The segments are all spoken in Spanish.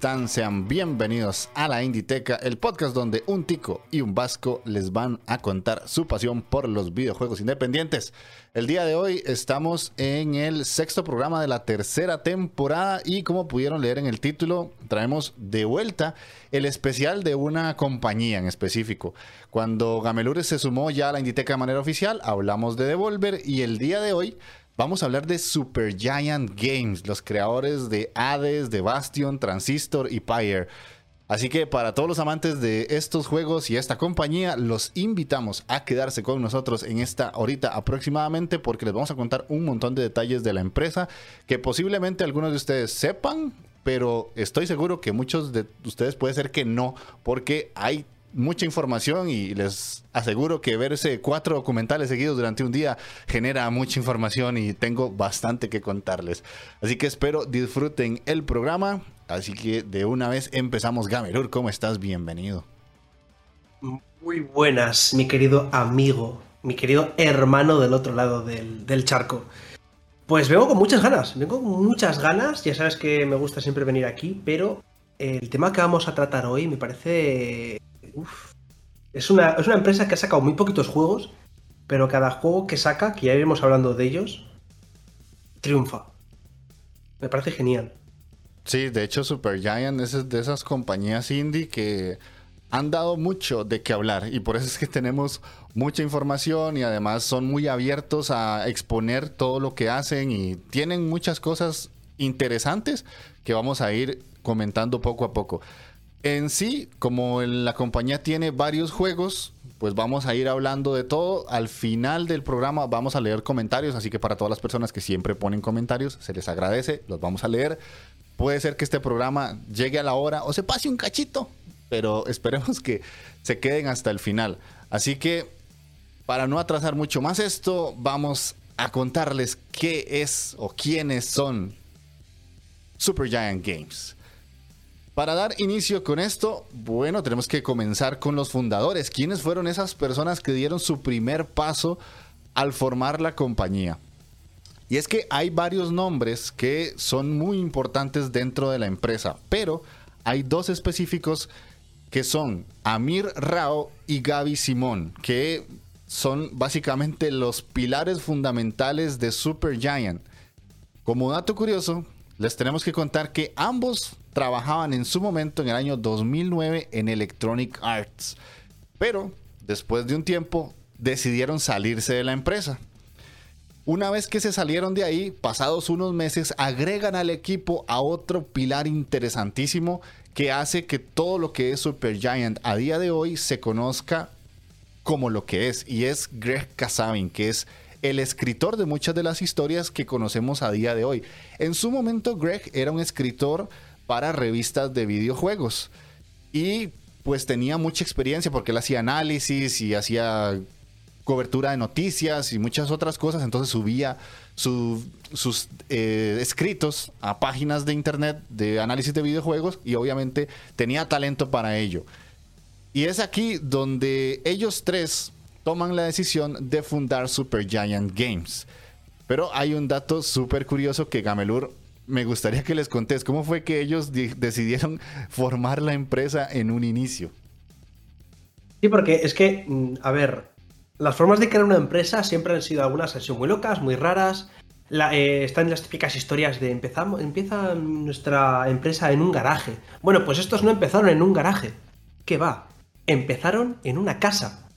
Están? Sean bienvenidos a la Inditeca, el podcast donde un tico y un vasco les van a contar su pasión por los videojuegos independientes. El día de hoy estamos en el sexto programa de la tercera temporada y como pudieron leer en el título, traemos de vuelta el especial de una compañía en específico. Cuando Gamelures se sumó ya a la Inditeca de manera oficial, hablamos de Devolver y el día de hoy Vamos a hablar de Supergiant Games, los creadores de Hades, de Bastion, Transistor y Pyre. Así que para todos los amantes de estos juegos y esta compañía, los invitamos a quedarse con nosotros en esta horita aproximadamente porque les vamos a contar un montón de detalles de la empresa que posiblemente algunos de ustedes sepan, pero estoy seguro que muchos de ustedes puede ser que no, porque hay mucha información y les aseguro que verse cuatro documentales seguidos durante un día genera mucha información y tengo bastante que contarles. Así que espero disfruten el programa. Así que de una vez empezamos. Gamerur, ¿cómo estás? Bienvenido. Muy buenas, mi querido amigo, mi querido hermano del otro lado del, del charco. Pues vengo con muchas ganas, vengo con muchas ganas. Ya sabes que me gusta siempre venir aquí, pero el tema que vamos a tratar hoy me parece es, una, es una empresa que ha sacado muy poquitos juegos, pero cada juego que saca, que ya iremos hablando de ellos, triunfa. Me parece genial. Sí, de hecho Supergiant es de esas compañías indie que han dado mucho de qué hablar y por eso es que tenemos mucha información y además son muy abiertos a exponer todo lo que hacen y tienen muchas cosas interesantes que vamos a ir comentando poco a poco. En sí, como la compañía tiene varios juegos, pues vamos a ir hablando de todo. Al final del programa vamos a leer comentarios, así que para todas las personas que siempre ponen comentarios, se les agradece, los vamos a leer. Puede ser que este programa llegue a la hora o se pase un cachito, pero esperemos que se queden hasta el final. Así que, para no atrasar mucho más esto, vamos a contarles qué es o quiénes son Supergiant Games. Para dar inicio con esto, bueno, tenemos que comenzar con los fundadores. ¿Quiénes fueron esas personas que dieron su primer paso al formar la compañía? Y es que hay varios nombres que son muy importantes dentro de la empresa, pero hay dos específicos que son Amir Rao y Gaby Simón, que son básicamente los pilares fundamentales de Supergiant. Como dato curioso, les tenemos que contar que ambos trabajaban en su momento en el año 2009 en Electronic Arts, pero después de un tiempo decidieron salirse de la empresa. Una vez que se salieron de ahí, pasados unos meses, agregan al equipo a otro pilar interesantísimo que hace que todo lo que es Supergiant a día de hoy se conozca como lo que es, y es Greg Kasavin, que es el escritor de muchas de las historias que conocemos a día de hoy. En su momento, Greg era un escritor para revistas de videojuegos. Y pues tenía mucha experiencia porque él hacía análisis y hacía cobertura de noticias y muchas otras cosas. Entonces subía sus eh, escritos a páginas de internet de análisis de videojuegos y obviamente tenía talento para ello. Y es aquí donde ellos tres toman la decisión de fundar Supergiant Games. Pero hay un dato súper curioso que Gamelur me gustaría que les contés cómo fue que ellos decidieron formar la empresa en un inicio. Sí, porque es que, mm, a ver, las formas de crear una empresa siempre han sido algunas han sido muy locas, muy raras. eh, están las típicas historias de empezamos, empieza nuestra empresa en un garaje. Bueno, pues estos no empezaron en un garaje. ¿Qué va? Empezaron en una casa.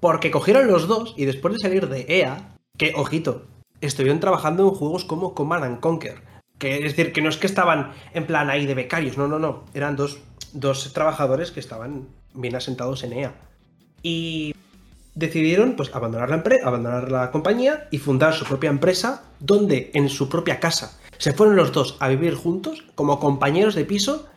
Porque cogieron los dos y después de salir de EA, que, ojito, estuvieron trabajando en juegos como Command and Conquer. Que es decir, que no es que estaban en plan ahí de becarios, no, no, no. Eran dos, dos trabajadores que estaban bien asentados en EA. Y decidieron pues abandonar la, abandonar la compañía y fundar su propia empresa, donde en su propia casa se fueron los dos a vivir juntos como compañeros de piso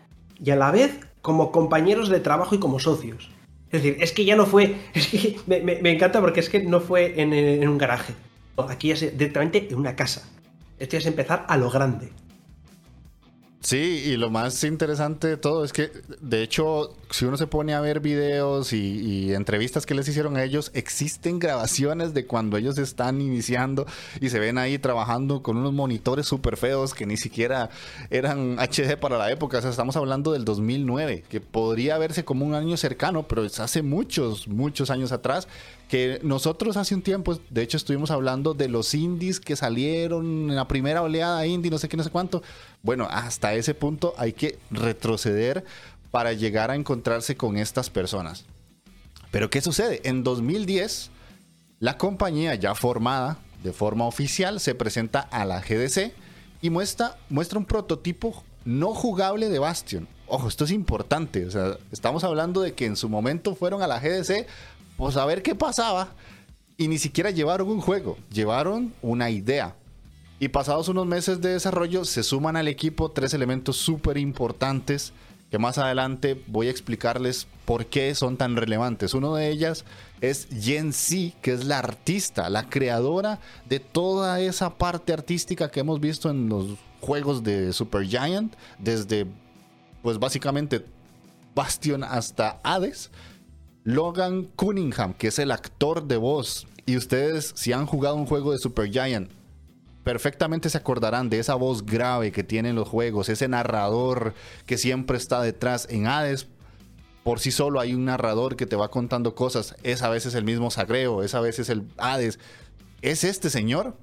y a la vez como compañeros de trabajo y como socios. Es decir, es que ya no fue, es que me, encanta porque es que no fue en, un garaje, aquí ya directamente en una casa. Esto es empezar a lo grande. Sí, y lo más interesante de todo es que, de hecho, si uno se pone a ver videos y, entrevistas que les hicieron a ellos, existen grabaciones de cuando ellos están iniciando y se ven ahí trabajando con unos monitores súper feos que ni siquiera eran HD para la época. O sea, estamos hablando del 2009, que podría verse como un año cercano, pero es hace muchos, muchos años atrás que nosotros hace un tiempo, de hecho estuvimos hablando de los indies que salieron en la primera oleada indie, no sé qué, no sé cuánto. Bueno, hasta ese punto hay que retroceder para llegar a encontrarse con estas personas. Pero ¿qué sucede? En 2010, la compañía ya formada de forma oficial se presenta a la GDC y muestra, muestra un prototipo no jugable de Bastion. Ojo, esto es importante. O sea, estamos hablando de que en su momento fueron a la GDC pues a ver qué pasaba. Y ni siquiera llevaron un juego, llevaron una idea. Y pasados unos meses de desarrollo se suman al equipo tres elementos súper importantes que más adelante voy a explicarles por qué son tan relevantes. Uno de ellas es Jen C, que es la artista, la creadora de toda esa parte artística que hemos visto en los juegos de Super Giant, desde pues básicamente Bastion hasta Hades. Logan Cunningham, que es el actor de voz. Y ustedes, si han jugado un juego de Super Giant, perfectamente se acordarán de esa voz grave que tienen los juegos, ese narrador que siempre está detrás. En Hades, por sí solo hay un narrador que te va contando cosas. Es a veces el mismo Sagreo, es a veces el Hades. Es este señor.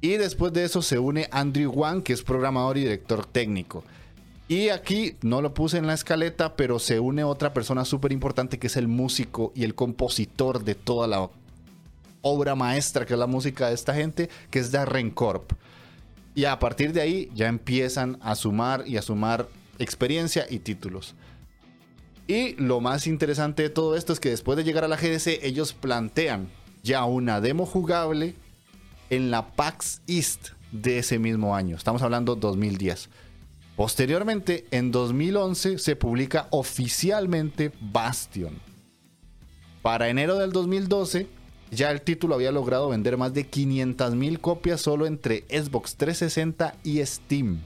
Y después de eso se une Andrew Wang, que es programador y director técnico. Y aquí no lo puse en la escaleta, pero se une otra persona súper importante que es el músico y el compositor de toda la obra maestra que es la música de esta gente, que es Darren Corp. Y a partir de ahí ya empiezan a sumar y a sumar experiencia y títulos. Y lo más interesante de todo esto es que después de llegar a la GDC, ellos plantean ya una demo jugable en la PAX East de ese mismo año. Estamos hablando 2010. Posteriormente, en 2011, se publica oficialmente Bastion. Para enero del 2012, ya el título había logrado vender más de 500.000 copias solo entre Xbox 360 y Steam.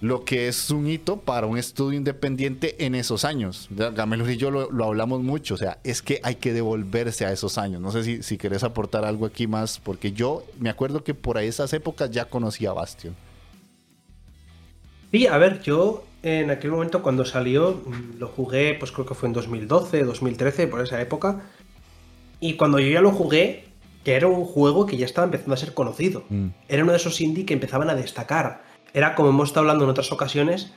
Lo que es un hito para un estudio independiente en esos años. Gamelos y yo lo, hablamos mucho, o sea, es que hay que devolverse a esos años. No sé si, si querés aportar algo aquí más, porque yo me acuerdo que por esas épocas ya conocía Bastion. Sí, a ver, yo en aquel momento cuando salió mm, lo jugué, pues creo que fue en 2012, 2013, por esa época. Y cuando yo ya lo jugué, que era un juego que ya estaba empezando a ser conocido. Mm. Era uno de esos indie que empezaban a destacar. Era como hemos estado hablando en otras ocasiones,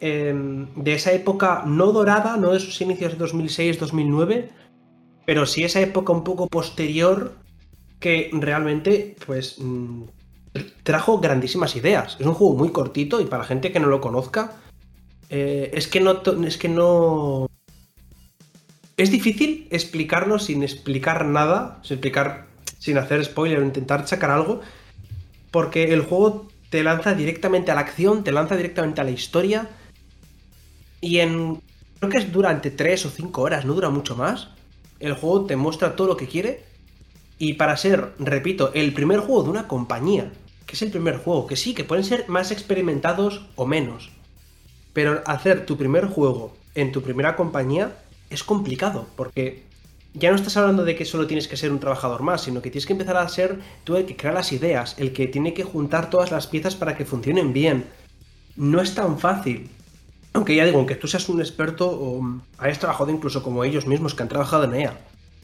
em, de esa época no dorada, no de sus inicios de 2006, 2009, pero sí esa época un poco posterior que realmente, pues, mm, trajo grandísimas ideas. Es un juego muy cortito y para gente que no lo conozca, eh, es que no. Es que no. Es difícil explicarlo sin explicar nada, sin explicar, sin hacer spoiler o intentar sacar algo, porque el juego te lanza directamente a la acción, te lanza directamente a la historia, y en. Creo que es durante 3 o 5 horas, no dura mucho más. El juego te muestra todo lo que quiere. Y para ser, repito, el primer juego de una compañía que es el primer juego, que sí, que pueden ser más experimentados o menos. Pero hacer tu primer juego en tu primera compañía es complicado, porque ya no estás hablando de que solo tienes que ser un trabajador más, sino que tienes que empezar a ser tú el que crea las ideas, el que tiene que juntar todas las piezas para que funcionen bien. No es tan fácil. Aunque ya digo, aunque tú seas un experto o hayas trabajado incluso como ellos mismos que han trabajado en EA,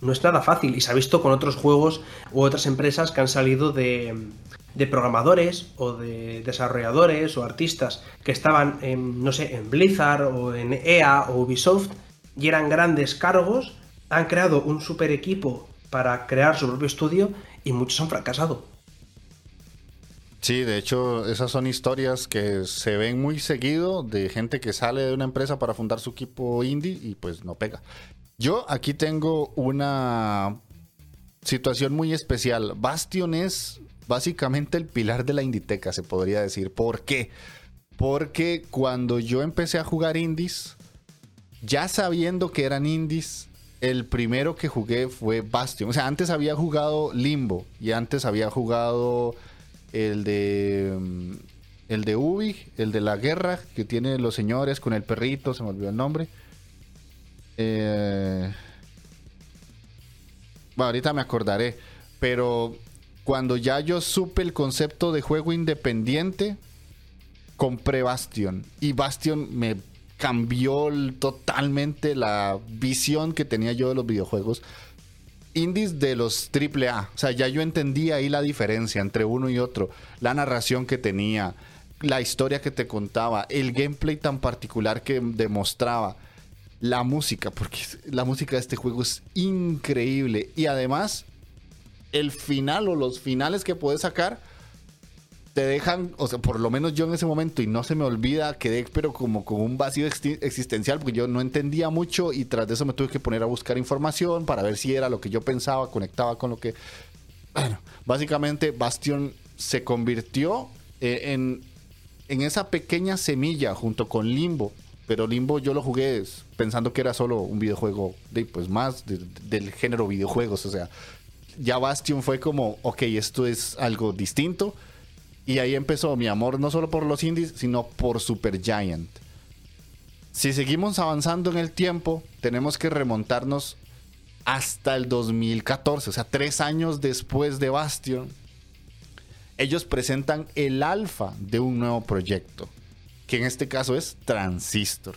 no es nada fácil y se ha visto con otros juegos u otras empresas que han salido de, programadores o de desarrolladores o artistas que estaban en, no sé, en Blizzard o en EA o Ubisoft y eran grandes cargos, han creado un super equipo para crear su propio estudio y muchos han fracasado. Sí, de hecho, esas son historias que se ven muy seguido de gente que sale de una empresa para fundar su equipo indie y pues no pega. Yo aquí tengo una situación muy especial. Bastion es básicamente el pilar de la Inditeca, se podría decir. ¿Por qué? Porque cuando yo empecé a jugar indies, ya sabiendo que eran indies, el primero que jugué fue Bastion. O sea, antes había jugado Limbo y antes había jugado el de mm, el de Ubi, el de la guerra que tiene los señores con el perrito, se me olvidó el nombre. Eh, ahorita me acordaré, pero cuando ya yo supe el concepto de juego independiente, compré Bastion y Bastion me cambió totalmente la visión que tenía yo de los videojuegos indies de los AAA. O sea, ya yo entendía ahí la diferencia entre uno y otro. La narración que tenía, la historia que te contaba, el gameplay tan particular que demostraba. La música, porque la música de este juego es increíble. Y además, el final o los finales que puedes sacar te dejan, o sea, por lo menos yo en ese momento, y no se me olvida, quedé pero como con un vacío existencial, porque yo no entendía mucho y tras eso me tuve que poner a buscar información para ver si era lo que yo pensaba, conectaba con lo que... Bueno, básicamente Bastion se convirtió eh, en, en esa pequeña semilla junto con Limbo, pero Limbo yo lo jugué pensando que era solo un videojuego de, pues más del género videojuegos, o sea, ya Bastion fue como, ok, esto es algo distinto y ahí empezó mi amor no solo por los indies, sino por Super Giant. Si seguimos avanzando en el tiempo, tenemos que remontarnos hasta el 2014, o sea, tres años después de Bastion. Ellos presentan el alfa de un nuevo proyecto, que en este caso es Transistor.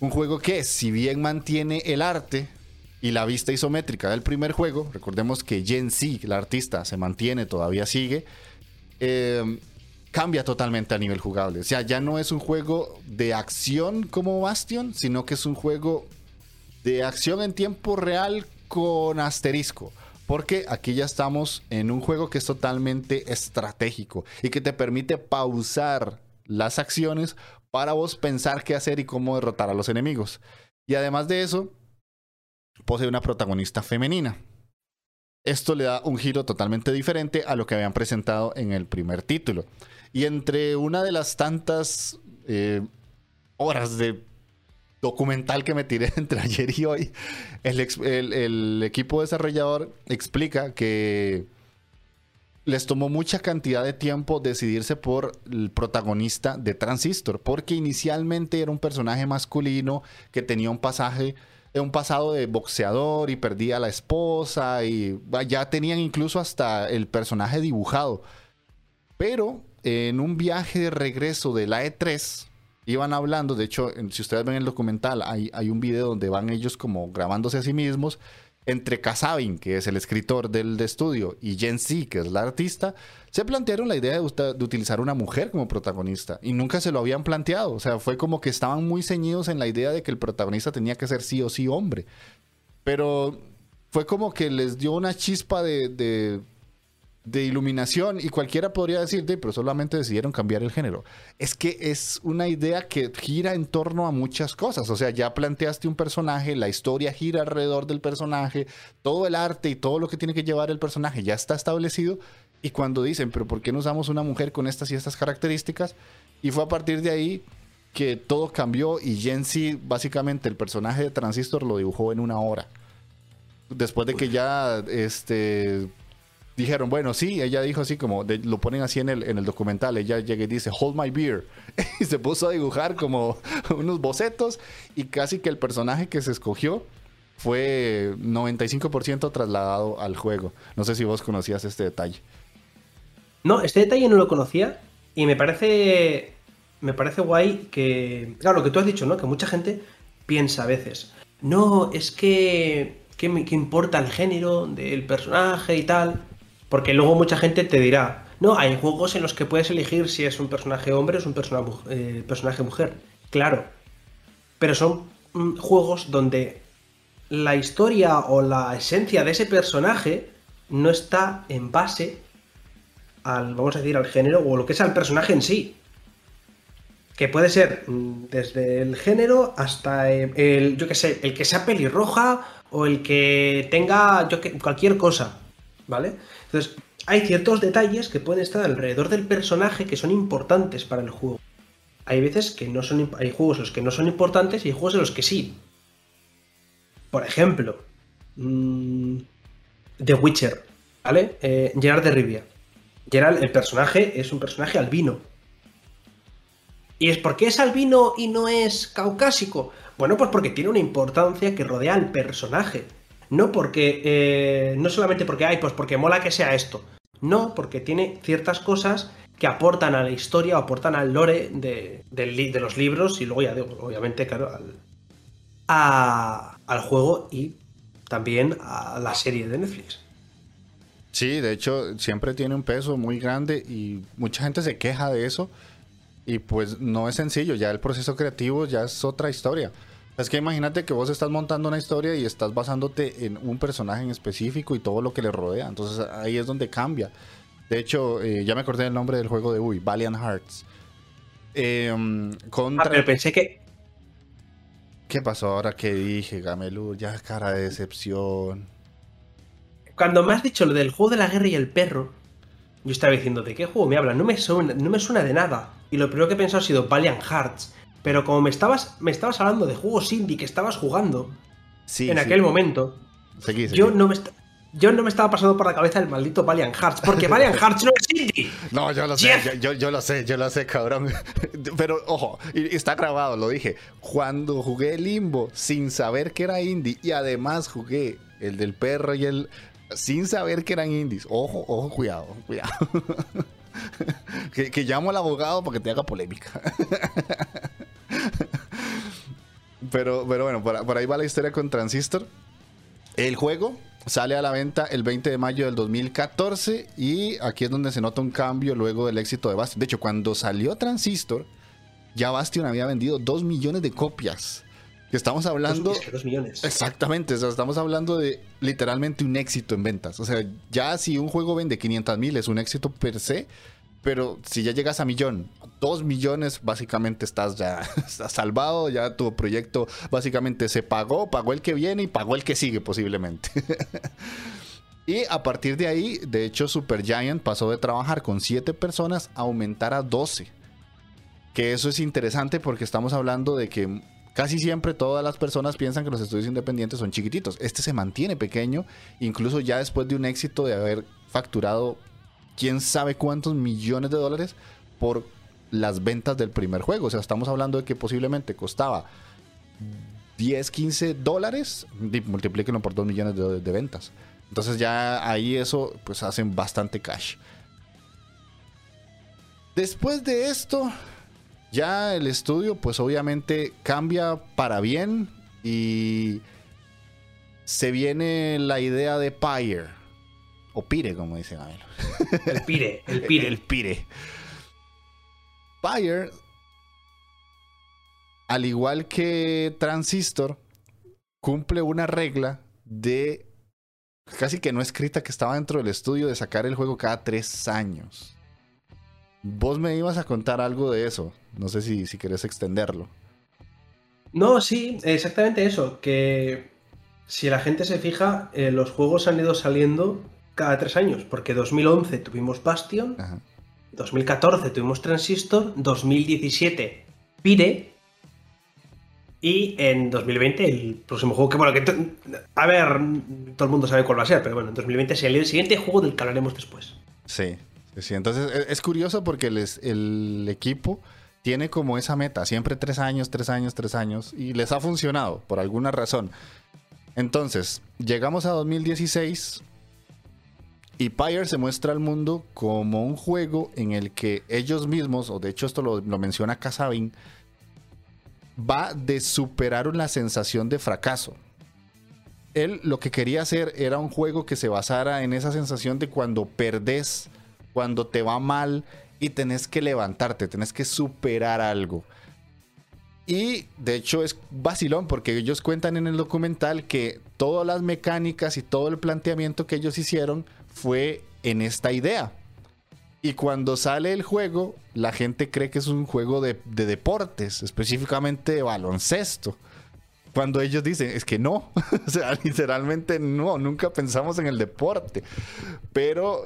Un juego que, si bien mantiene el arte, y la vista isométrica del primer juego, recordemos que Gen Z, la artista, se mantiene, todavía sigue, eh, cambia totalmente a nivel jugable. O sea, ya no es un juego de acción como Bastion, sino que es un juego de acción en tiempo real con asterisco. Porque aquí ya estamos en un juego que es totalmente estratégico y que te permite pausar las acciones para vos pensar qué hacer y cómo derrotar a los enemigos. Y además de eso, posee una protagonista femenina. Esto le da un giro totalmente diferente a lo que habían presentado en el primer título. Y entre una de las tantas eh, horas de documental que me tiré entre ayer y hoy, el, equipo desarrollador explica que les tomó mucha cantidad de tiempo decidirse por el protagonista de Transistor, porque inicialmente era un personaje masculino que tenía un pasaje un pasado de boxeador y perdía a la esposa y ya tenían incluso hasta el personaje dibujado. Pero en un viaje de regreso de la E3 iban hablando, de hecho, si ustedes ven el documental, hay, hay un video donde van ellos como grabándose a sí mismos entre Kasabin, que es el escritor del estudio, y Jen Z, que es la artista, se plantearon la idea de, utilizar una mujer como protagonista y nunca se lo habían planteado. O sea, fue como que estaban muy ceñidos en la idea de que el protagonista tenía que ser sí o sí hombre. Pero fue como que les dio una chispa de iluminación y cualquiera podría decir, pero solamente decidieron cambiar el género. Es que es una idea que gira en torno a muchas cosas. O sea, ya planteaste un personaje, la historia gira alrededor del personaje, todo el arte y todo lo que tiene que llevar el personaje ya está establecido. Y cuando dicen, pero ¿por qué no usamos una mujer con estas y estas características? Y fue a partir de ahí que todo cambió y Jensi, básicamente el personaje de Transistor lo dibujó en una hora. Después de que ya este dijeron, bueno, sí, ella dijo así como, lo ponen así en el, en el documental, ella llega y dice, hold my beer, y se puso a dibujar como unos bocetos y casi que el personaje que se escogió fue 95% trasladado al juego. No sé si vos conocías este detalle. No, este detalle no lo conocía y me parece, me parece guay que, claro, lo que tú has dicho, ¿no? Que mucha gente piensa a veces, no, es que, ¿qué, importa el género del personaje y tal? Porque luego mucha gente te dirá, no, hay juegos en los que puedes elegir si es un personaje hombre o es un eh, personaje mujer. Claro. Pero son mm, juegos donde la historia o la esencia de ese personaje no está en base al, vamos a decir, al género o lo que es al personaje en sí. Que puede ser mm, desde el género hasta el, yo que sé, el que sea pelirroja o el que tenga yo que, cualquier cosa. ¿Vale? Entonces, hay ciertos detalles que pueden estar alrededor del personaje que son importantes para el juego. Hay veces que no son. Hay juegos en los que no son importantes y hay juegos en los que sí. Por ejemplo, mmm, The Witcher, ¿vale? Eh, Gerard de Rivia. Gerard, el personaje, es un personaje albino. ¿Y es porque es albino y no es caucásico? Bueno, pues porque tiene una importancia que rodea al personaje. No porque. Eh, no solamente porque hay, pues porque mola que sea esto. No, porque tiene ciertas cosas que aportan a la historia o aportan al lore de, los libros y luego ya digo, obviamente, claro, al, al juego y también a la serie de Netflix. Sí, de hecho, siempre tiene un peso muy grande y mucha gente se queja de eso. Y pues no es sencillo, ya el proceso creativo ya es otra historia. Es que imagínate que vos estás montando una historia y estás basándote en un personaje en específico y todo lo que le rodea. Entonces ahí es donde cambia. De hecho, eh, ya me acordé del nombre del juego de Uy, Valiant Hearts. Em, contra... Ah, pero pensé que. ¿Qué pasó ahora que dije, Gamelur? Ya cara de decepción. Cuando me has dicho lo del juego de la guerra y el perro, yo estaba diciendo, ¿de qué juego me habla? No me suena, no me suena de nada. Y lo primero que he pensado ha sido Valiant Hearts. Pero como me estabas, me estabas hablando de juegos indie que estabas jugando en aquel momento, Yo, no me yo no me estaba pasando por la cabeza el maldito Valiant Hearts, porque Valiant Hearts no es indie. No, yo lo sé, yo, lo sé, yo lo sé, cabrón. Pero ojo, está grabado, lo dije. Cuando jugué Limbo sin saber que era indie y además jugué el del perro y el sin saber que eran indies. Ojo, ojo, cuidado, cuidado. que, que llamo al abogado para que te haga polémica. pero, pero bueno, por, ahí va la historia con Transistor. El juego sale a la venta el 20 de mayo del 2014 y aquí es donde se nota un cambio luego del éxito de Bastion. De hecho, cuando salió Transistor, ya Bastion había vendido 2 millones de copias. Estamos hablando... 2 millones. Exactamente, estamos hablando de literalmente un éxito en ventas. O sea, ya si un juego vende 500 mil es un éxito per se, pero si ya llegas a millón, dos millones, básicamente estás ya salvado, ya tu proyecto básicamente se pagó, pagó el que viene y pagó el que sigue posiblemente. y a partir de ahí, de hecho, Supergiant pasó de trabajar con siete personas a aumentar a 12. Que eso es interesante porque estamos hablando de que casi siempre todas las personas piensan que los estudios independientes son chiquititos. Este se mantiene pequeño, incluso ya después de un éxito de haber facturado quién sabe cuántos millones de dólares por las ventas del primer juego. O sea, estamos hablando de que posiblemente costaba 10, 15 dólares, multiplíquenlo por 2 millones de, ventas. Entonces ya ahí eso pues hacen bastante cash. Después de esto, ya el estudio pues obviamente cambia para bien y se viene la idea de Pyre o Pire, como dice Gabriel. El Pire, el Pire. el Pire. Pyre, al igual que Transistor, cumple una regla de casi que no escrita que estaba dentro del estudio de sacar el juego cada tres años. Vos me ibas a contar algo de eso. No sé si, si querés extenderlo. No, sí, exactamente eso. Que si la gente se fija, eh, los juegos han ido saliendo cada tres años, porque 2011 tuvimos Bastion, 2014 tuvimos Transistor, 2017 Pire, y en 2020 el próximo juego que, bueno, que a ver, todo el mundo sabe cuál va a ser, pero bueno, en 2020 será el siguiente juego del que hablaremos después. Sí, sí, entonces e, es, curioso porque el equipo tiene como esa meta, siempre tres años, tres años, tres años, y les ha funcionado por alguna razón. Entonces, llegamos a 2016 y Pyre se muestra al mundo como un juego en el que ellos mismos, o de hecho esto lo, menciona Casabin, va de superar una sensación de fracaso. él lo que quería hacer era un juego que se basara en esa sensación de cuando perdés, cuando te va mal y tenés que levantarte, tenés que superar algo. Y de hecho es vacilón porque ellos cuentan en el documental que todas las mecánicas y todo el planteamiento que ellos hicieron fue en esta idea. Y cuando sale el juego, la gente cree que es un juego de, deportes, específicamente de baloncesto. Cuando ellos dicen, es que no, o sea, literalmente no, nunca pensamos en el deporte. Pero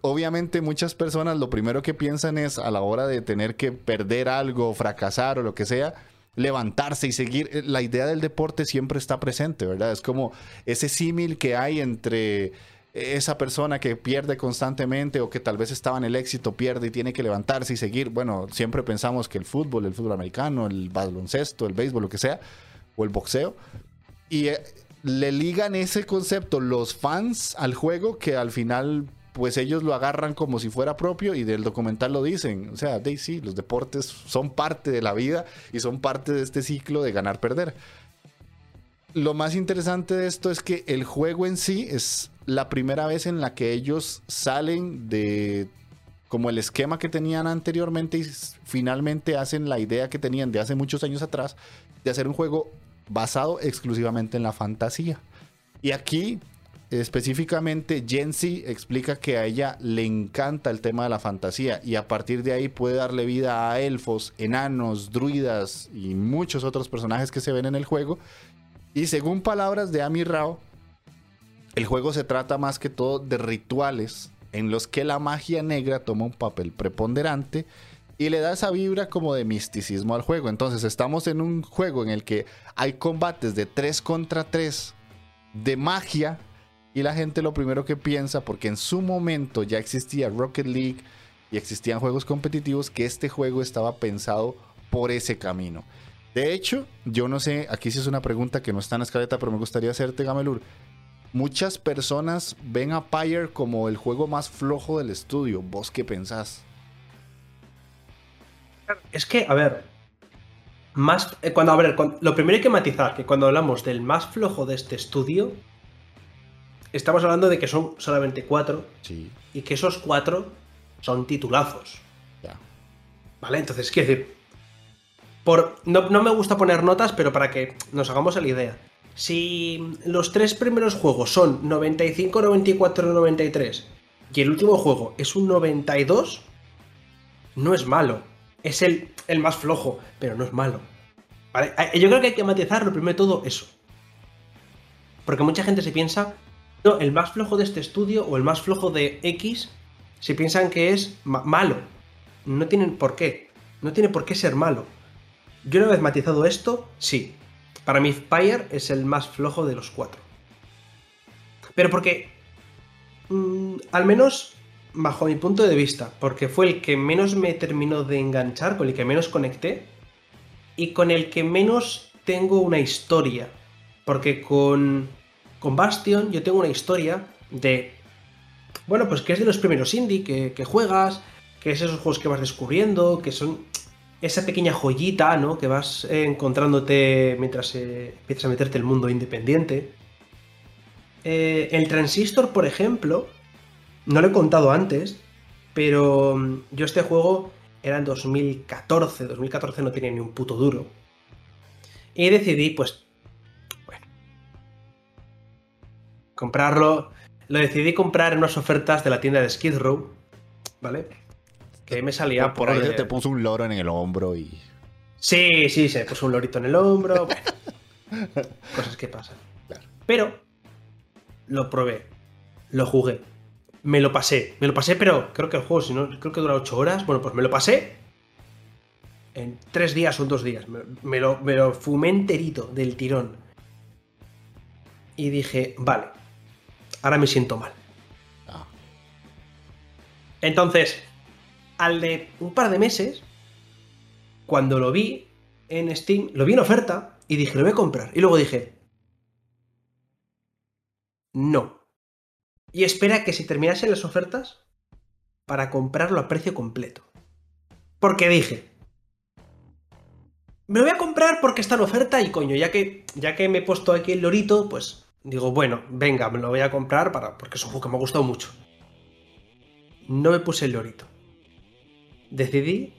obviamente muchas personas lo primero que piensan es a la hora de tener que perder algo, fracasar o lo que sea, levantarse y seguir. La idea del deporte siempre está presente, ¿verdad? Es como ese símil que hay entre esa persona que pierde constantemente o que tal vez estaba en el éxito, pierde y tiene que levantarse y seguir. Bueno, siempre pensamos que el fútbol, el fútbol americano, el baloncesto, el béisbol, lo que sea, o el boxeo. Y eh, le ligan ese concepto los fans al juego que al final pues ellos lo agarran como si fuera propio y del documental lo dicen. O sea, de, sí, los deportes son parte de la vida y son parte de este ciclo de ganar-perder. Lo más interesante de esto es que el juego en sí es la primera vez en la que ellos salen de como el esquema que tenían anteriormente y finalmente hacen la idea que tenían de hace muchos años atrás de hacer un juego basado exclusivamente en la fantasía. Y aquí específicamente Jensi explica que a ella le encanta el tema de la fantasía y a partir de ahí puede darle vida a elfos, enanos, druidas y muchos otros personajes que se ven en el juego. Y según palabras de Ami Rao, el juego se trata más que todo de rituales en los que la magia negra toma un papel preponderante y le da esa vibra como de misticismo al juego. Entonces estamos en un juego en el que hay combates de 3 contra 3 de magia y la gente lo primero que piensa, porque en su momento ya existía Rocket League y existían juegos competitivos, que este juego estaba pensado por ese camino. De hecho, yo no sé, aquí sí es una pregunta que no está en la escaleta, pero me gustaría hacerte, Gamelur. Muchas personas ven a Pyre como el juego más flojo del estudio. ¿Vos qué pensás? Es que, a ver, más, eh, cuando, a ver, lo primero hay que matizar que cuando hablamos del más flojo de este estudio, estamos hablando de que son solamente cuatro. Sí. Y que esos cuatro son titulazos. Ya. ¿Vale? Entonces, quiero decir. Por, no, me gusta poner notas, pero para que nos hagamos la idea. Si los tres primeros juegos son 95, 94, 93 y el último juego es un 92, no es malo. Es el, el más flojo, pero no es malo. ¿Vale? Eh, yo creo que hay que matizar lo primero de todo eso. Porque mucha gente se piensa no, el más flojo de este estudio o el más flojo de X, si piensan que es malo. No tienen por qué. No tiene por qué ser malo. Yo una vez matizado esto, sí. Para mí Fire es el más flojo de los cuatro. Pero porque... Mm, al menos bajo mi punto de vista, porque fue el que menos me terminó de enganchar, con el que menos conecté y con el que menos tengo una historia. Porque con con Bastion yo tengo una historia de, bueno, pues que es de los primeros indie que, juegas, que es esos juegos que vas descubriendo, que son esa pequeña joyita, ¿no? Que vas encontrándote mientras eh, empiezas a meterte el mundo independiente. Eh, el Transistor, por ejemplo, no lo he contado antes, pero mm, yo este juego era en 2014, 2014 no tenía ni un puto duro. Y decidí, pues, comprarlo. Lo decidí comprar en unas ofertas de la tienda de Skid Row, ¿vale? Que me salía por, ahí. te puso un loro en el hombro y. Sí, sí, se puso un lorito en el hombro. cosas que pasan. Pero lo probé, lo jugué, me lo pasé, me lo pasé, pero creo que el juego, si no, creo que dura 8 horas. Bueno, pues me lo pasé en 3 días o 2 días. Me, lo, me lo fumé enterito del tirón. Y dije, vale, ahora me siento mal. Ah. Entonces, al de un par de meses, cuando lo vi en Steam, lo vi en oferta y dije, lo voy a comprar. Y luego dije, no. Y espera que se terminasen las ofertas para comprarlo a precio completo. Porque dije, me lo voy a comprar porque está en oferta y coño, ya que, ya que me he puesto aquí el lorito, pues Digo, bueno, venga, me lo voy a comprar para, porque es un que me ha gustado mucho. No me puse el lorito. Decidí,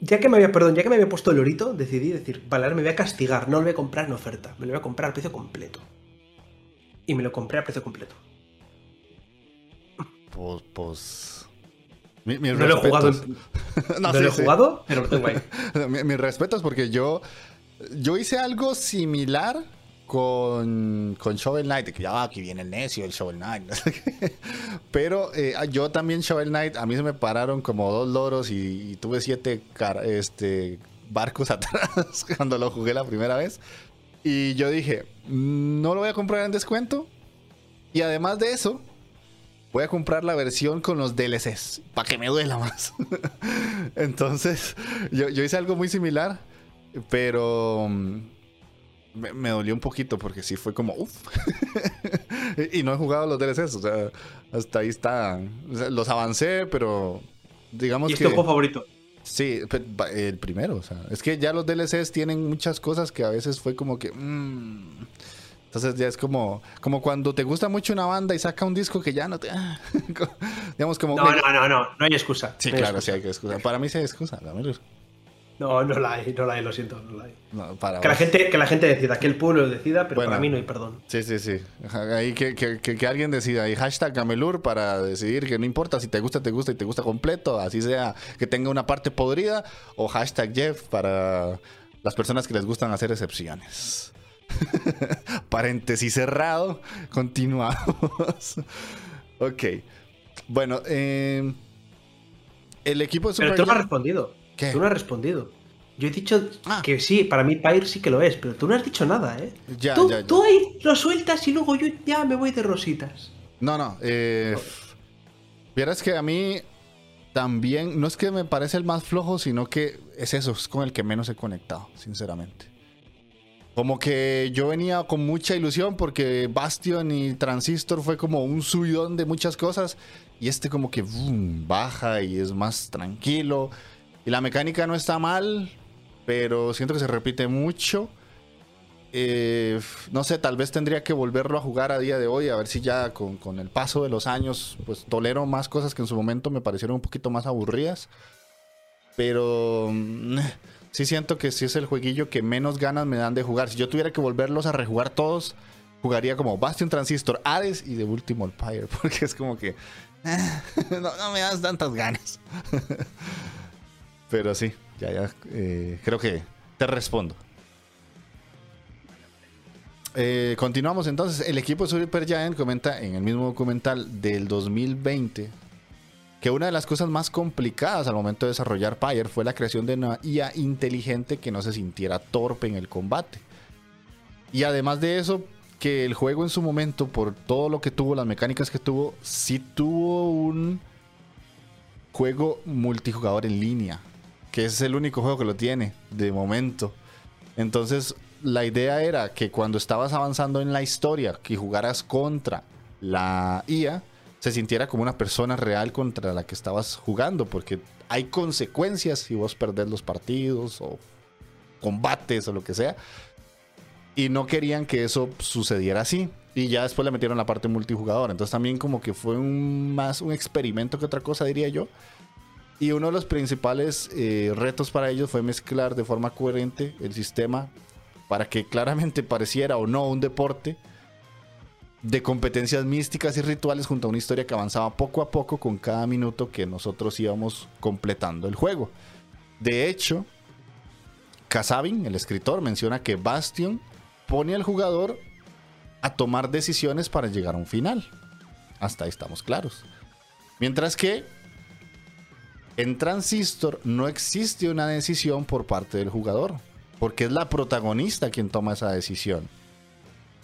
ya que me había, perdón, ya que me había puesto el lorito, decidí decir, vale, ahora me voy a castigar, no lo voy a comprar en oferta, me lo voy a comprar al precio completo. Y me lo compré al precio completo. Pues, pues... Mi, no lo he jugado, no, lo he jugado, pero lo tengo ahí. Mis respetos porque yo, yo hice algo similar con, con Shovel Knight, que ya aquí viene el necio, el Shovel Knight. Pero eh, yo también Shovel Knight, a mí se me pararon como dos loros y, tuve siete este, barcos atrás cuando lo jugué la primera vez. Y yo dije, no lo voy a comprar en descuento. Y además de eso, voy a comprar la versión con los DLCs, para que me duela más. Entonces, yo, yo hice algo muy similar, pero me, dolió un poquito porque sí fue como, uff. y no he jugado los DLCs, o sea, hasta ahí está. los avancé, pero digamos ¿Y que... ¿Y favorito? Sí, el primero, o sea, es que ya los DLCs tienen muchas cosas que a veces fue como que... Mm, entonces ya es como, como cuando te gusta mucho una banda y saca un disco que ya no te... digamos como... No, no, no, no, no hay excusa. Sí, claro, sí hay que excusa. Para mí sí hay excusa, la no, no la hay, no la hay, lo siento, no la hay. que, la gente, que la gente decida, que el pueblo decida, pero para mí no hay perdón. Sí, sí, sí. Ahí que, que, que, alguien decida. Y hashtag Camelur para decidir que no importa si te gusta, te gusta y te gusta completo, así sea que tenga una parte podrida. O hashtag Jeff para las personas que les gustan hacer excepciones. Paréntesis cerrado. Continuamos. ok. Bueno, eh, el equipo de Super Pero tú no has respondido. Tú no has respondido. Yo he dicho ah. que sí, para mí Pyre sí que lo es, pero tú no has dicho nada, ¿eh? Ya, tú, ya, tú ahí lo sueltas y luego yo ya me voy de rositas. No, no. Eh, Vieras que a mí también, no es que me parece el más flojo, sino que es eso, es con el que menos he conectado, sinceramente. Como que yo venía con mucha ilusión porque Bastion y Transistor fue como un subidón de muchas cosas y este como que baja y es más tranquilo. Y la mecánica no está mal, pero siento que se repite mucho. Eh, no sé, tal vez tendría que volverlo a jugar a día de hoy, a ver si ya con, el paso de los años, pues tolero más cosas que en su momento me parecieron un poquito más aburridas. Pero mm, sí siento que sí es el jueguillo que menos ganas me dan de jugar. Si yo tuviera que volverlos a rejugar todos, jugaría como Bastion Transistor, Hades y de último el Pyre, porque es como que no me das tantas ganas. Pero sí, ya, ya, eh, creo que te respondo. Eh, continuamos entonces. El equipo de Super Giant comenta en el mismo documental del 2020 que una de las cosas más complicadas al momento de desarrollar Pyre fue la creación de una IA inteligente que no se sintiera torpe en el combate. Y además de eso, que el juego en su momento, por todo lo que tuvo, las mecánicas que tuvo, sí tuvo un juego multijugador en línea que es el único juego que lo tiene de momento. Entonces, la idea era que cuando estabas avanzando en la historia, que jugaras contra la IA, se sintiera como una persona real contra la que estabas jugando, porque hay consecuencias si vos perdés los partidos o combates o lo que sea. Y no querían que eso sucediera así. Y ya después le metieron la parte multijugador. Entonces también como que fue un, más un experimento que otra cosa, diría yo. Y uno de los principales eh, retos para ellos fue mezclar de forma coherente el sistema para que claramente pareciera o no un deporte de competencias místicas y rituales junto a una historia que avanzaba poco a poco con cada minuto que nosotros íbamos completando el juego. De hecho, Kasabin, el escritor, menciona que Bastion pone al jugador a tomar decisiones para llegar a un final. Hasta ahí estamos claros. Mientras que en Transistor no existe una decisión por parte del jugador, porque es la protagonista quien toma esa decisión.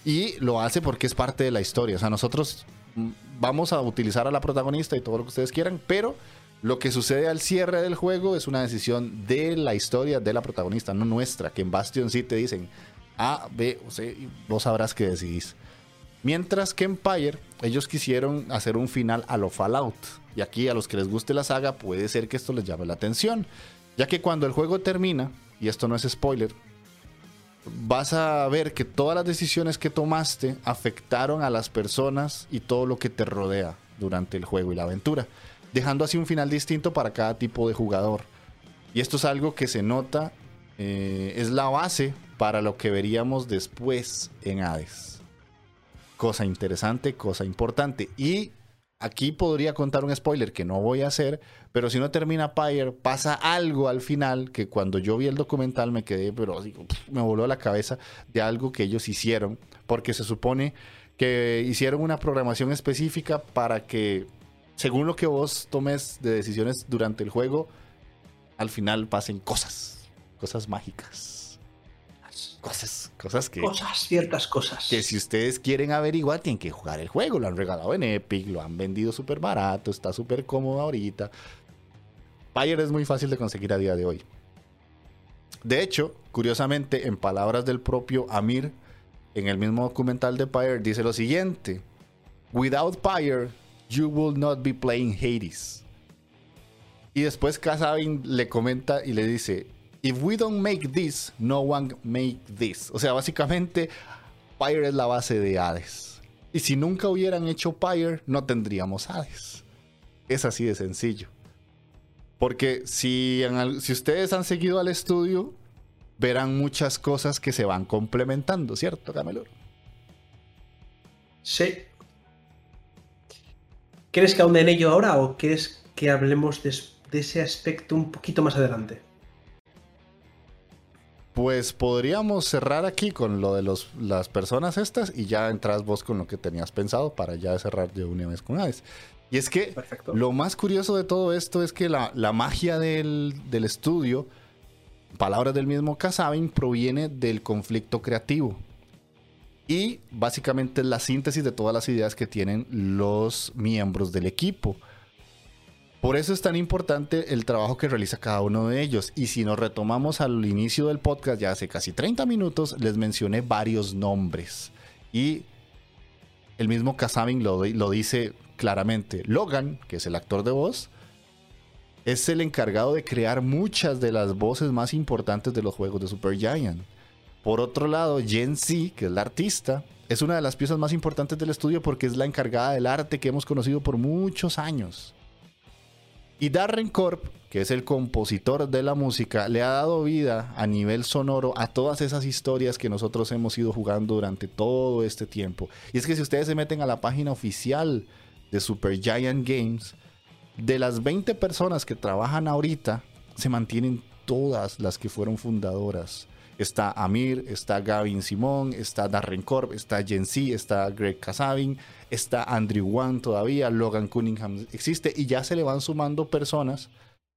Y lo hace porque es parte de la historia. O sea, nosotros mm, vamos a utilizar a la protagonista y todo lo que ustedes quieran, pero lo que sucede al cierre del juego es una decisión de la historia de la protagonista, no nuestra, que en Bastion sí te dicen A, B o C, vos sabrás qué decidís. Mientras que Empire, ellos quisieron hacer un final a lo Fallout. Y aquí a los que les guste la saga puede ser que esto les llame la atención. Ya que cuando el juego termina, y esto no es spoiler, vas a ver que todas las decisiones que tomaste afectaron a las personas y todo lo que te rodea durante el juego y la aventura, dejando así un final distinto para cada tipo de jugador. Y esto es algo que se nota, eh, es la base para lo que veríamos después en Hades. Cosa interesante, cosa importante. Y aquí podría contar un spoiler que no voy a hacer, pero si no termina Pyre, pasa algo al final que cuando yo vi el documental me quedé, pero me voló la cabeza de algo que ellos hicieron, porque se supone que hicieron una programación específica para que, según lo que vos tomes de decisiones durante el juego, al final pasen cosas, cosas mágicas cosas, cosas que... Cosas, ciertas cosas. Que si ustedes quieren averiguar, tienen que jugar el juego. Lo han regalado en Epic, lo han vendido súper barato, está súper cómodo ahorita. Pyre es muy fácil de conseguir a día de hoy. De hecho, curiosamente, en palabras del propio Amir, en el mismo documental de Pyre, dice lo siguiente: Without Pyre, you will not be playing Hades. Y después Kazabin le comenta y le dice: If we don't make this, no one make this. O sea, básicamente, Pyre es la base de Hades. Y si nunca hubieran hecho Pyre, no tendríamos Hades. Es así de sencillo. Porque si, si ustedes han seguido al estudio, verán muchas cosas que se van complementando, ¿cierto, Camelor? Sí. ¿Quieres que ahonde en ello ahora o quieres que hablemos de ese aspecto un poquito más adelante? Pues podríamos cerrar aquí con lo de los, las personas estas y ya entras vos con lo que tenías pensado para ya cerrar de una vez con Hades. Y es que lo más curioso de todo esto es que la, magia del, del, estudio, palabras del mismo Kasabin, proviene del conflicto creativo. Y básicamente es la síntesis de todas las ideas que tienen los miembros del equipo. Por eso es tan importante el trabajo que realiza cada uno de ellos. Y si nos retomamos al inicio del podcast, ya hace casi 30 minutos, les mencioné varios nombres. Y el mismo Kasabin lo, dice claramente. Logan, que es el actor de voz, es el encargado de crear muchas de las voces más importantes de los juegos de Super Giant. Por otro lado, Jen Z, que es la artista, es una de las piezas más importantes del estudio porque es la encargada del arte que hemos conocido por muchos años. Y Darren Corp, que es el compositor de la música, le ha dado vida a nivel sonoro a todas esas historias que nosotros hemos ido jugando durante todo este tiempo. Y es que si ustedes se meten a la página oficial de Super Giant Games, de las 20 personas que trabajan ahorita, se mantienen todas las que fueron fundadoras. Está Amir, está Gavin Simón, está Darren Corp, está Jen C, está Greg Casabin, está Andrew Wan todavía, Logan Cunningham existe y ya se le van sumando personas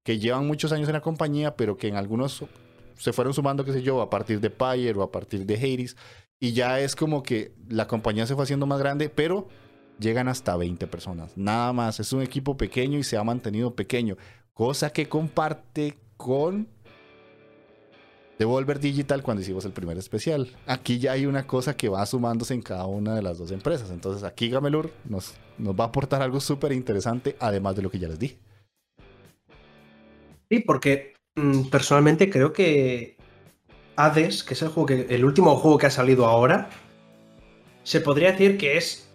que llevan muchos años en la compañía, pero que en algunos se fueron sumando, qué sé yo, a partir de Pyre o a partir de Hades. Y ya es como que la compañía se fue haciendo más grande, pero llegan hasta 20 personas. Nada más. Es un equipo pequeño y se ha mantenido pequeño. Cosa que comparte con Devolver Digital cuando hicimos el primer especial. Aquí ya hay una cosa que va sumándose en cada una de las dos empresas. Entonces aquí Gamelur nos, nos va a aportar algo súper interesante, además de lo que ya les dije. Sí, porque mm, personalmente creo que Hades, que es el, juego que, el último juego que ha salido ahora, se podría decir que es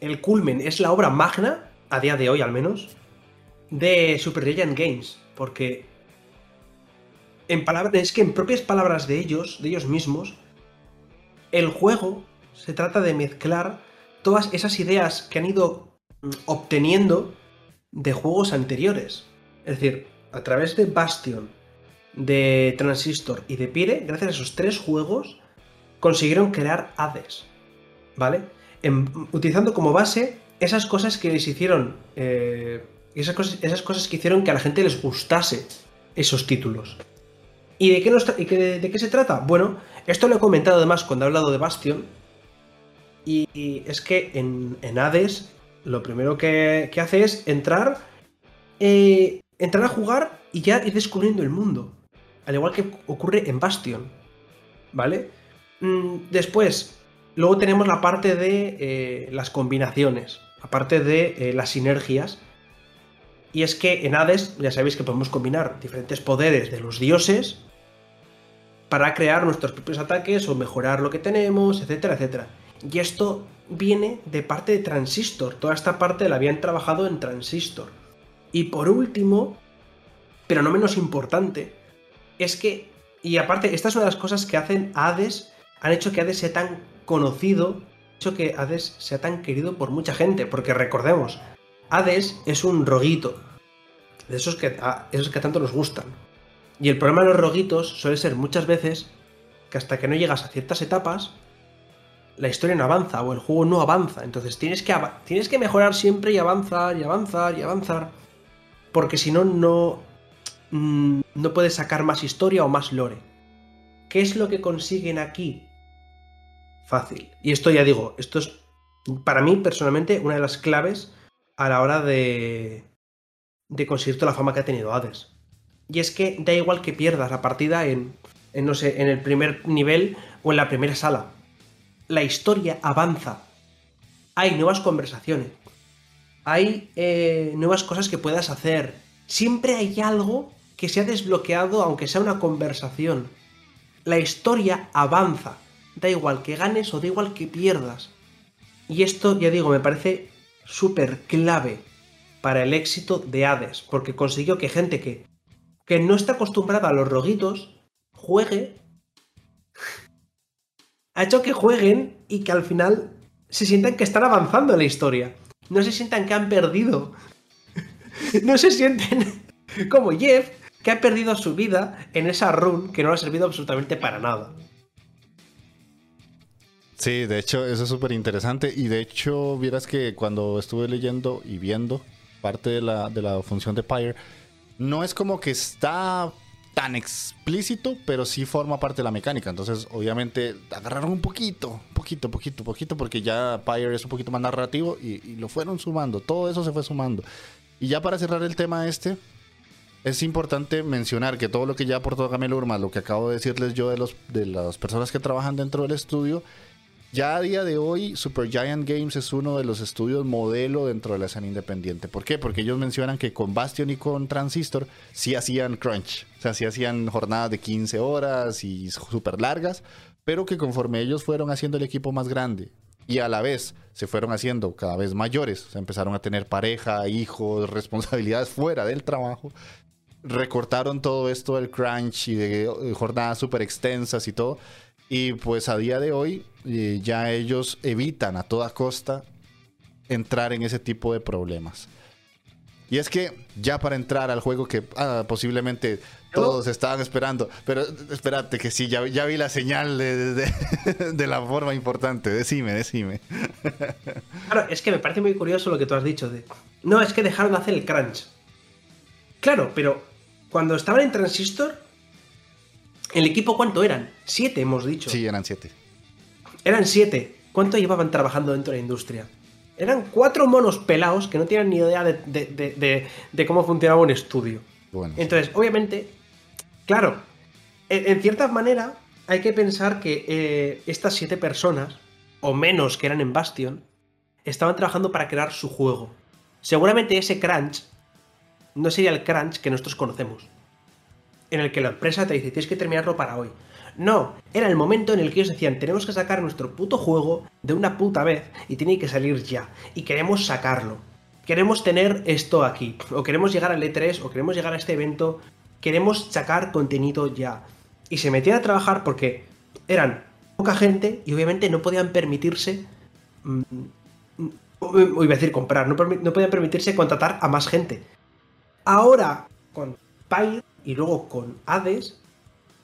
el culmen, es la obra magna, a día de hoy al menos, de Super Giant Games. Porque es que en propias palabras de ellos, de ellos mismos, el juego se trata de mezclar todas esas ideas que han ido mm, obteniendo de juegos anteriores. Es decir, a través de Bastion, de Transistor y de Pire, gracias a esos tres juegos, consiguieron crear Hades. ¿Vale? utilizando como base esas cosas que les hicieron. Eh, esas, cosas, esas cosas que hicieron que a la gente les gustase esos títulos. ¿Y de qué, se trata? Bueno, esto lo he comentado además cuando he hablado de Bastion. Y, es que en, Hades lo primero que, hace es entrar, eh, entrar a jugar y ya ir descubriendo el mundo. Al igual que ocurre en Bastion. ¿Vale? Mm, después, luego tenemos la parte de eh, las combinaciones, aparte de eh, las sinergias. Y es que en Hades ya sabéis que podemos combinar diferentes poderes de los dioses para crear nuestros propios ataques o mejorar lo que tenemos, etcétera, etcétera. Y esto viene de parte de Transistor. Toda esta parte la habían trabajado en Transistor. Y por último, pero no menos importante, es que, y aparte, esta es una de las cosas que hacen a Hades, han hecho que Hades sea tan conocido, hecho que Hades sea tan querido por mucha gente, porque recordemos, Hades es un roguito, de esos que, esos que tanto nos gustan. Y el problema de los roguitos suele ser muchas veces que hasta que no llegas a ciertas etapas, la historia no avanza o el juego no avanza. Entonces tienes que, tienes que mejorar siempre y avanzar y avanzar y avanzar. Porque si no, no, mm, no puedes sacar más historia o más lore. ¿Qué es lo que consiguen aquí? Fácil. Y esto ya digo, esto es para mí personalmente una de las claves a la hora de, de conseguir toda la fama que ha tenido Hades. Y es que da igual que pierdas la partida en, no sé, en el primer nivel o en la primera sala. La historia avanza. Hay nuevas conversaciones. Hay eh, nuevas cosas que puedas hacer. Siempre hay algo que se ha desbloqueado, aunque sea una conversación. La historia avanza. Da igual que ganes o da igual que pierdas. Y esto, ya digo, me parece súper clave para el éxito de Hades, porque consiguió que gente que, que no está acostumbrada a los roguitos juegue. ha hecho que jueguen y que al final se sientan que están avanzando en la historia. No se sientan que han perdido. no se sienten como Jeff, que ha perdido su vida en esa run que no le ha servido absolutamente para nada. Sí, de hecho, eso es súper interesante. Y de hecho, vieras que cuando estuve leyendo y viendo parte de la, de la función de Pyre, no es como que está tan explícito, pero sí forma parte de la mecánica. Entonces, obviamente, agarraron un poquito, poquito, poquito, poquito, porque ya Pyre es un poquito más narrativo y, lo fueron sumando. Todo eso se fue sumando. Y ya para cerrar el tema este, es importante mencionar que todo lo que ya aportó Gamel Urma, lo que acabo de decirles yo de, los, de las personas que trabajan dentro del estudio, ya a día de hoy, Supergiant Games es uno de los estudios modelo dentro de la escena independiente. ¿Por qué? Porque ellos mencionan que con Bastion y con Transistor sí hacían crunch. O sea, sí hacían jornadas de 15 horas y súper largas, pero que conforme ellos fueron haciendo el equipo más grande y a la vez se fueron haciendo cada vez mayores, empezaron a tener pareja, hijos, responsabilidades fuera del trabajo, recortaron todo esto del crunch y de eh, jornadas súper extensas y todo y pues a día de hoy eh, ya ellos evitan a toda costa entrar en ese tipo de problemas. Y es que ya para entrar al juego que ah, posiblemente todos estaban esperando, pero espérate que sí, ya, ya vi la señal de, de, la forma importante, decime, decime. Claro, es que me parece muy curioso lo que tú has dicho de, no, es que dejaron de hacer el crunch. Claro, pero cuando estaban en Transistor, ¿El equipo cuánto eran? Siete, hemos dicho. Sí, eran siete. Eran siete. ¿Cuánto llevaban trabajando dentro de la industria? Eran cuatro monos pelados que no tienen ni idea de, cómo funcionaba un estudio. Bueno, Entonces, obviamente, claro, en, cierta manera hay que pensar que eh, estas siete personas, o menos que eran en Bastion, estaban trabajando para crear su juego. Seguramente ese crunch no sería el crunch que nosotros conocemos en el que la empresa te dice tienes que terminarlo para hoy. No, era el momento en el que ellos decían tenemos que sacar nuestro puto juego de una puta vez y tiene que salir ya. Y queremos sacarlo. Queremos tener esto aquí. O queremos llegar al E3 o queremos llegar a este evento. Queremos sacar contenido ya. Y se metían a trabajar porque eran poca gente y obviamente no podían permitirse... Mm, mm, iba a decir comprar, no, no podían permitirse contratar a más gente. Ahora, con Y luego con Hades,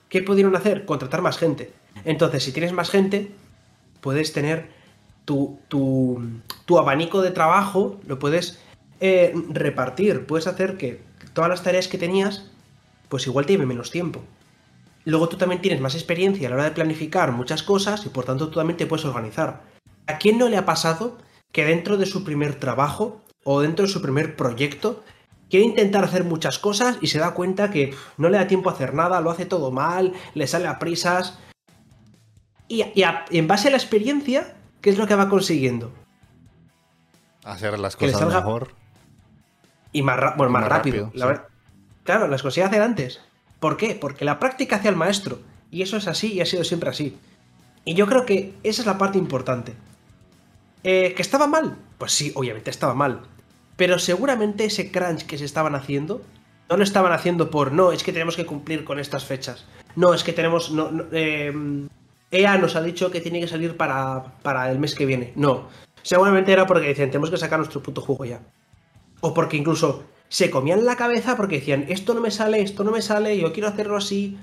¿qué pudieron hacer? Contratar más gente. Entonces, si tienes más gente, puedes tener tu, tu, abanico de trabajo, lo puedes eh, repartir, puedes hacer que todas las tareas que tenías, pues igual te lleve menos tiempo. Luego tú también tienes más experiencia a la hora de planificar muchas cosas y por tanto tú también te puedes organizar. ¿A quién no le ha pasado que dentro de su primer trabajo o dentro de su primer proyecto quiere intentar hacer muchas cosas y se da cuenta que no le da tiempo a hacer nada, lo hace todo mal, le sale a prisas. Y, en base a la experiencia, ¿qué es lo que va consiguiendo? Hacer las cosas mejor. Y más, más, rápido. Claro, las cosas se hacen antes. ¿Por qué? Porque la práctica hace al maestro. Y eso es así y ha sido siempre así. Y yo creo que esa es la parte importante. Eh, ¿Que estaba mal? Pues sí, obviamente estaba mal. Pero seguramente ese crunch que se estaban haciendo, no lo estaban haciendo por, no, es que tenemos que cumplir con estas fechas. No, es que tenemos... No, EA eh, e nos ha dicho que tiene que salir para, para el mes que viene. No. Seguramente era porque decían, tenemos que sacar nuestro puto juego ya. O porque incluso se comían la cabeza porque decían, esto no me sale, esto no me sale, yo quiero hacerlo así.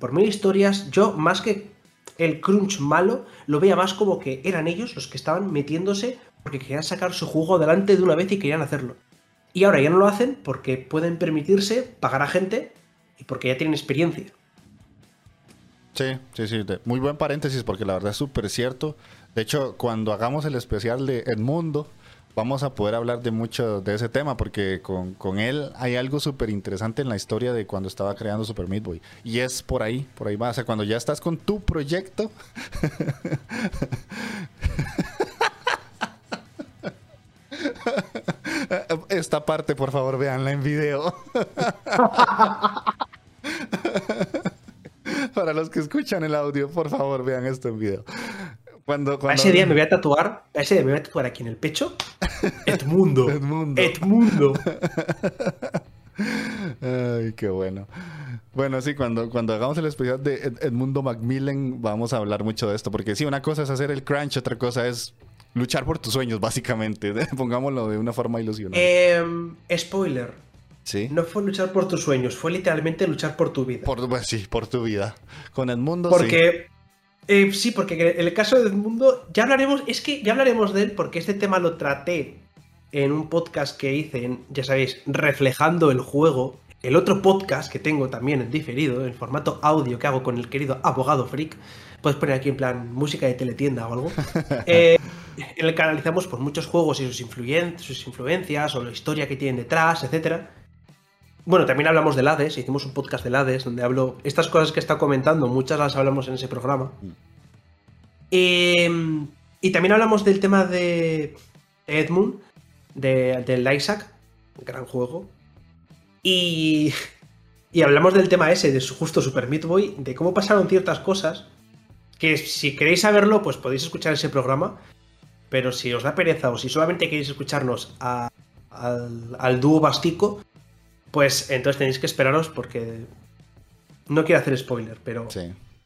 Por mil historias, yo más que el crunch malo, lo veía más como que eran ellos los que estaban metiéndose porque querían sacar su juego delante de una vez y querían hacerlo. Y ahora ya no lo hacen porque pueden permitirse pagar a gente y porque ya tienen experiencia. Sí, sí, sí. Muy buen paréntesis porque la verdad es súper cierto. De hecho, cuando hagamos el especial de Edmundo, vamos a poder hablar de mucho de ese tema porque con, con él hay algo súper interesante en la historia de cuando estaba creando Super Meat Boy. Y es por ahí, por ahí va. O sea, cuando ya estás con tu proyecto. Esta parte, por favor, véanla en video. Para los que escuchan el audio, por favor, vean esto en video. Cuando, ese día me voy a tatuar, ese día me voy a tatuar aquí en el pecho. Edmundo. Edmundo. Edmundo. Ay, qué bueno. Bueno, sí, cuando, cuando hagamos el especial de Edmundo Macmillan, vamos a hablar mucho de esto. Porque sí, una cosa es hacer el crunch, otra cosa es luchar por tus sueños, básicamente. Pongámoslo de una forma ilusionada. Em, spoiler. Sí. No fue luchar por tus sueños, fue literalmente luchar por tu vida. Por, pues, sí, por tu vida. Con Edmundo. Porque. Eh, sí, porque en el caso de Edmundo, ya hablaremos, es que ya hablaremos de él, porque este tema lo traté en un podcast que hice, ya sabéis, reflejando el juego. El otro podcast que tengo también en diferido, en formato audio que hago con el querido abogado freak, puedes poner aquí en plan música de teletienda o algo. Eh, en el que analizamos por muchos juegos y sus, sus influencias o la historia que tienen detrás, etc. Bueno, también hablamos del Hades, hicimos un podcast del Hades donde hablo estas cosas que está comentando, muchas las hablamos en ese programa. Em, y también hablamos del tema de Edmund, de, del Isaac, gran juego. Y, y hablamos del tema ese, de justo Super Meat Boy, de cómo pasaron ciertas cosas. Que si queréis saberlo, pues podéis escuchar ese programa. Pero si os da pereza o si solamente queréis escucharnos al, al dúo Bastico, pues entonces tenéis que esperaros porque no quiero hacer spoiler, pero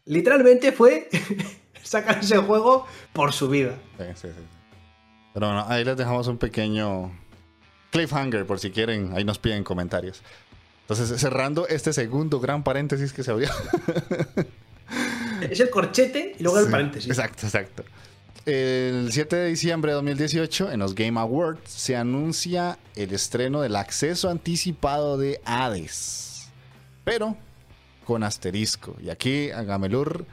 literalmente fue sacar ese juego por su vida. Sí, sí, sí. Pero bueno, ahí les dejamos un pequeño cliffhanger por si quieren, ahí nos piden comentarios. Entonces, cerrando este segundo gran paréntesis que se abrió. es el corchete y luego el paréntesis. Exacto, exacto. El 7 de diciembre de 2018, en los Game Awards, se anuncia el estreno del acceso anticipado de Hades. Pero con asterisco. Y aquí a Gamelur,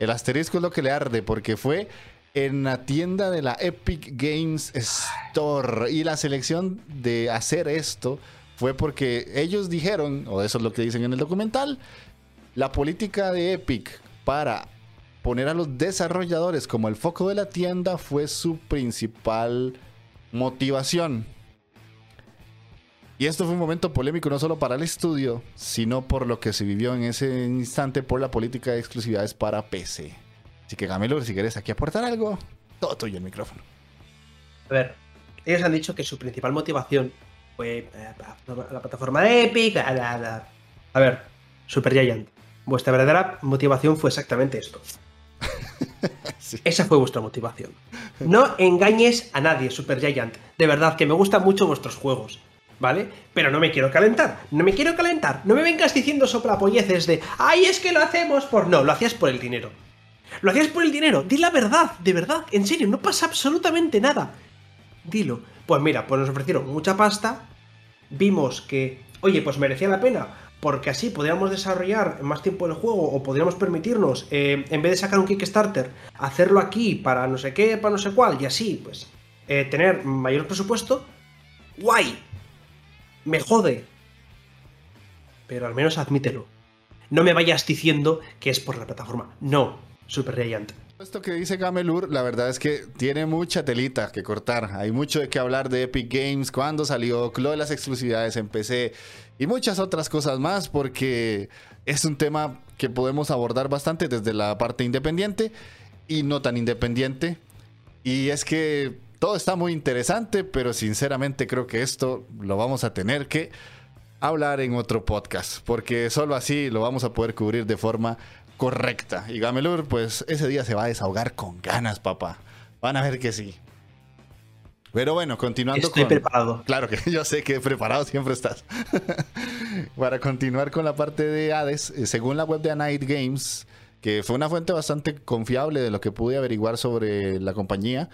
el asterisco es lo que le arde porque fue en la tienda de la Epic Games Store. Y la selección de hacer esto fue porque ellos dijeron, o eso es lo que dicen en el documental, la política de Epic para poner a los desarrolladores como el foco de la tienda fue su principal motivación. Y esto fue un momento polémico no solo para el estudio, sino por lo que se vivió en ese instante por la política de exclusividades para PC. Así que Gamelur, si quieres aquí aportar algo, todo tuyo el micrófono. A ver, ellos han dicho que su principal motivación fue eh, la, plataforma Epic. A ver, Super Giant, vuestra verdadera motivación fue exactamente esto. Esa fue vuestra motivación. No engañes a nadie, Super Giant. De verdad, que me gustan mucho vuestros juegos. ¿Vale? Pero no me quiero calentar. No me quiero calentar. No me vengas diciendo soplapolleces de. ¡Ay, es que lo hacemos por. No, lo hacías por el dinero. Lo hacías por el dinero. Di la verdad, de verdad. En serio, no pasa absolutamente nada. Dilo. Pues mira, pues nos ofrecieron mucha pasta. Vimos que. Oye, pues merecía la pena porque así podríamos desarrollar más tiempo el juego o podríamos permitirnos, eh, en vez de sacar un Kickstarter, hacerlo aquí para no sé qué, para no sé cuál, y así, pues, eh, tener mayor presupuesto. ¡Guay! Me jode. Pero al menos admítelo. No me vayas diciendo que es por la plataforma. No, Super Giant. Esto que dice Gamelur, la verdad es que tiene mucha telita que cortar. Hay mucho de qué hablar de Epic Games, cuando salió, lo de las exclusividades en PC y muchas otras cosas más, porque es un tema que podemos abordar bastante desde la parte independiente y no tan independiente. Y es que todo está muy interesante, pero sinceramente creo que esto lo vamos a tener que hablar en otro podcast, porque solo así lo vamos a poder cubrir de forma correcta. Y Gamelur, pues ese día se va a desahogar con ganas, papá. Van a ver que sí. Pero bueno, continuando Estoy preparado. Claro que yo sé que preparado siempre estás. Para continuar con la parte de Hades, eh, según la web de Night Games, que fue una fuente bastante confiable de lo que pude averiguar sobre la compañía,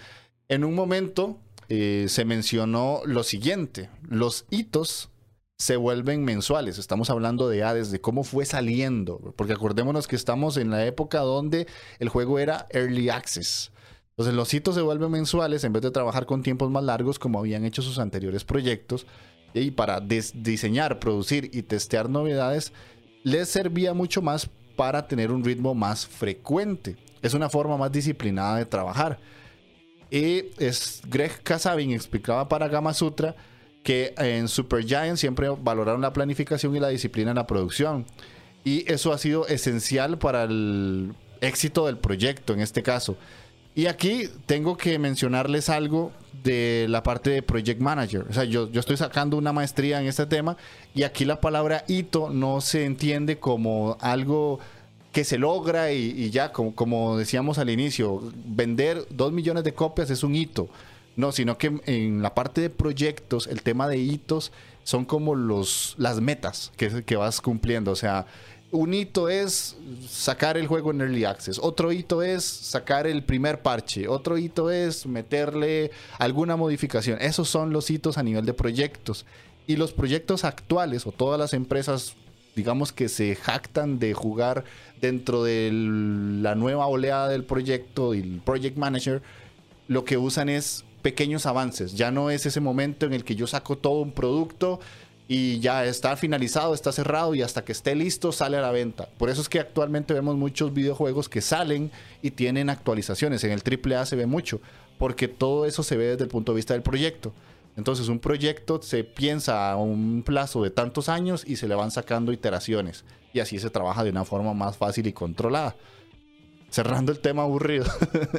en un momento eh, se mencionó lo siguiente, los hitos se vuelven mensuales. Estamos hablando de Hades, de cómo fue saliendo, porque acordémonos que estamos en la época donde el juego era Early Access. Entonces los hitos se vuelven mensuales en vez de trabajar con tiempos más largos como habían hecho sus anteriores proyectos. Y para diseñar, producir y testear novedades, les servía mucho más para tener un ritmo más frecuente. Es una forma más disciplinada de trabajar. Y es, Greg Kasabin explicaba para Gama Sutra que en Supergiant siempre valoraron la planificación y la disciplina en la producción. Y eso ha sido esencial para el éxito del proyecto en este caso. Y aquí tengo que mencionarles algo de la parte de Project Manager. O sea, yo, yo estoy sacando una maestría en este tema y aquí la palabra hito no se entiende como algo que se logra y, ya, como, como, decíamos al inicio, vender dos millones de copias es un hito. No, sino que en la parte de proyectos, el tema de hitos son como los, las metas que, que vas cumpliendo. O sea, un hito es sacar el juego en Early Access, otro hito es sacar el primer parche, otro hito es meterle alguna modificación. Esos son los hitos a nivel de proyectos. Y los proyectos actuales o todas las empresas, digamos que se jactan de jugar dentro de la nueva oleada del proyecto el Project Manager, lo que usan es pequeños avances. Ya no es ese momento en el que yo saco todo un producto y ya está finalizado, está cerrado y hasta que esté listo sale a la venta. Por eso es que actualmente vemos muchos videojuegos que salen y tienen actualizaciones. En el AAA se ve mucho, porque todo eso se ve desde el punto de vista del proyecto. Entonces un proyecto se piensa a un plazo de tantos años y se le van sacando iteraciones. Y así se trabaja de una forma más fácil y controlada. Cerrando el tema aburrido,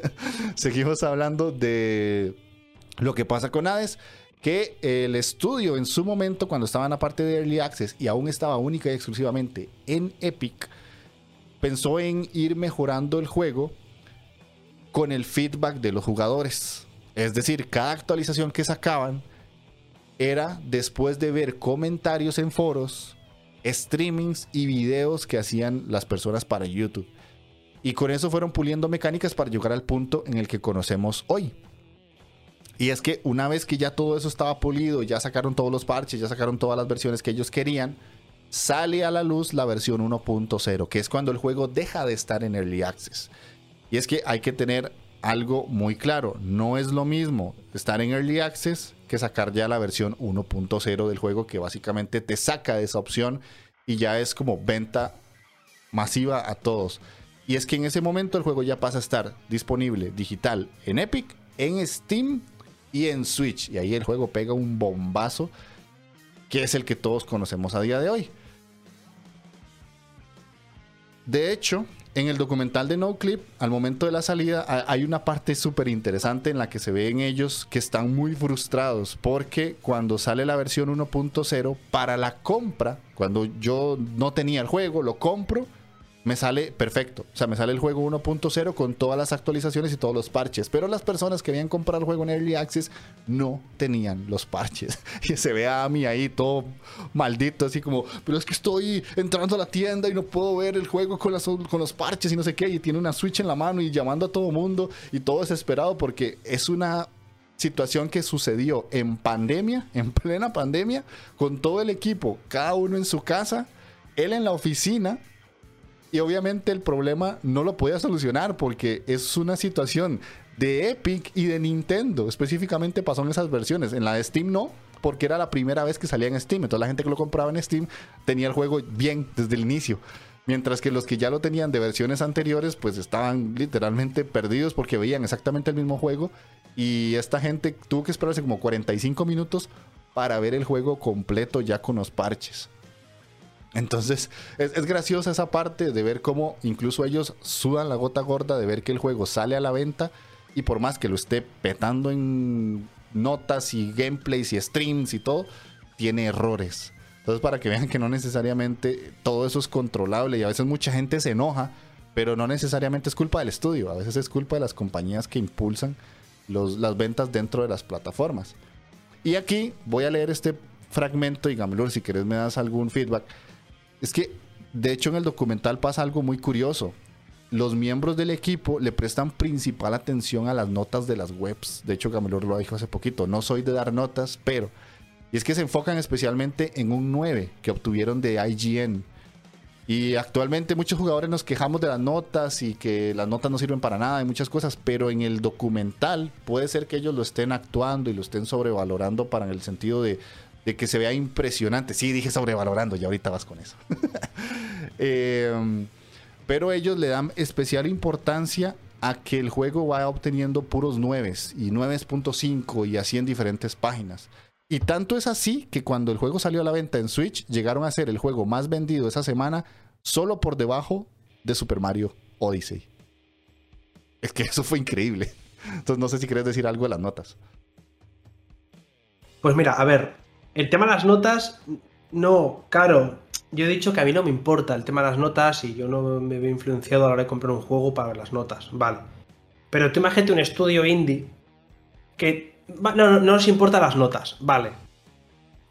seguimos hablando de lo que pasa con Hades, que el estudio en su momento, cuando estaba en la parte de Early Access y aún estaba única y exclusivamente en Epic, pensó en ir mejorando el juego con el feedback de los jugadores. Es decir, cada actualización que sacaban era después de ver comentarios en foros, streamings y videos que hacían las personas para YouTube. Y con eso fueron puliendo mecánicas para llegar al punto en el que conocemos hoy. Y es que una vez que ya todo eso estaba pulido, ya sacaron todos los parches, ya sacaron todas las versiones que ellos querían, sale a la luz la versión 1.0, que es cuando el juego deja de estar en Early Access. Y es que hay que tener algo muy claro, no es lo mismo estar en Early Access que sacar ya la versión 1.0 del juego que básicamente te saca de esa opción y ya es como venta masiva a todos. Y es que en ese momento el juego ya pasa a estar disponible digital en Epic, en Steam y en Switch. Y ahí el juego pega un bombazo que es el que todos conocemos a día de hoy. De hecho, en el documental de No Clip, al momento de la salida, hay una parte súper interesante en la que se ven ellos que están muy frustrados porque cuando sale la versión 1.0, para la compra, cuando yo no tenía el juego, lo compro me sale perfecto. O sea, me sale el juego 1.0 con todas las actualizaciones y todos los parches. Pero las personas que habían comprado el juego en Early Access no tenían los parches. Y se ve a mí ahí todo maldito, así como, pero es que estoy entrando a la tienda y no puedo ver el juego con, con los parches y no sé qué. Y tiene una Switch en la mano y llamando a todo mundo y todo desesperado porque es una situación que sucedió en pandemia, en plena pandemia, con todo el equipo, cada uno en su casa, él en la oficina y obviamente el problema no lo podía solucionar porque es una situación de Epic y de Nintendo. Específicamente pasó en esas versiones. En la de Steam no, porque era la primera vez que salía en Steam. Entonces la gente que lo compraba en Steam tenía el juego bien desde el inicio. Mientras que los que ya lo tenían de versiones anteriores, pues estaban literalmente perdidos porque veían exactamente el mismo juego. Y esta gente tuvo que esperarse como 45 minutos para ver el juego completo ya con los parches. Entonces, es, graciosa esa parte de ver cómo incluso ellos sudan la gota gorda de ver que el juego sale a la venta y por más que lo esté petando en notas y gameplays y streams y todo, tiene errores. Entonces, para que vean que no necesariamente todo eso es controlable y a veces mucha gente se enoja, pero no necesariamente es culpa del estudio, a veces es culpa de las compañías que impulsan las ventas dentro de las plataformas. Y aquí voy a leer este fragmento y Gamblur, si querés me das algún feedback. Es que, de hecho, en el documental pasa algo muy curioso. Los miembros del equipo le prestan principal atención a las notas de las webs. De hecho, Gamblur lo dijo hace poquito. No soy de dar notas, pero y es que se enfocan especialmente en un 9 que obtuvieron de IGN. Y actualmente muchos jugadores nos quejamos de las notas y que las notas no sirven para nada y muchas cosas, pero en el documental puede ser que ellos lo estén actuando y lo estén sobrevalorando para en el sentido de, que se vea impresionante. Sí, dije sobrevalorando, y ahorita vas con eso. Em, pero ellos le dan especial importancia a que el juego vaya obteniendo puros 9 y 9.5 y así en diferentes páginas. Y tanto es así que cuando el juego salió a la venta en Switch, llegaron a ser el juego más vendido esa semana solo por debajo de Super Mario Odyssey. Es que eso fue increíble. Entonces no sé si quieres decir algo de las notas. Pues mira, a ver, el tema de las notas, no, claro, yo he dicho que a mí no me importa el tema de las notas y yo no me veo influenciado a la hora de comprar un juego para ver las notas, vale. Pero tú imagínate un estudio indie que no, no, nos importa las notas, vale.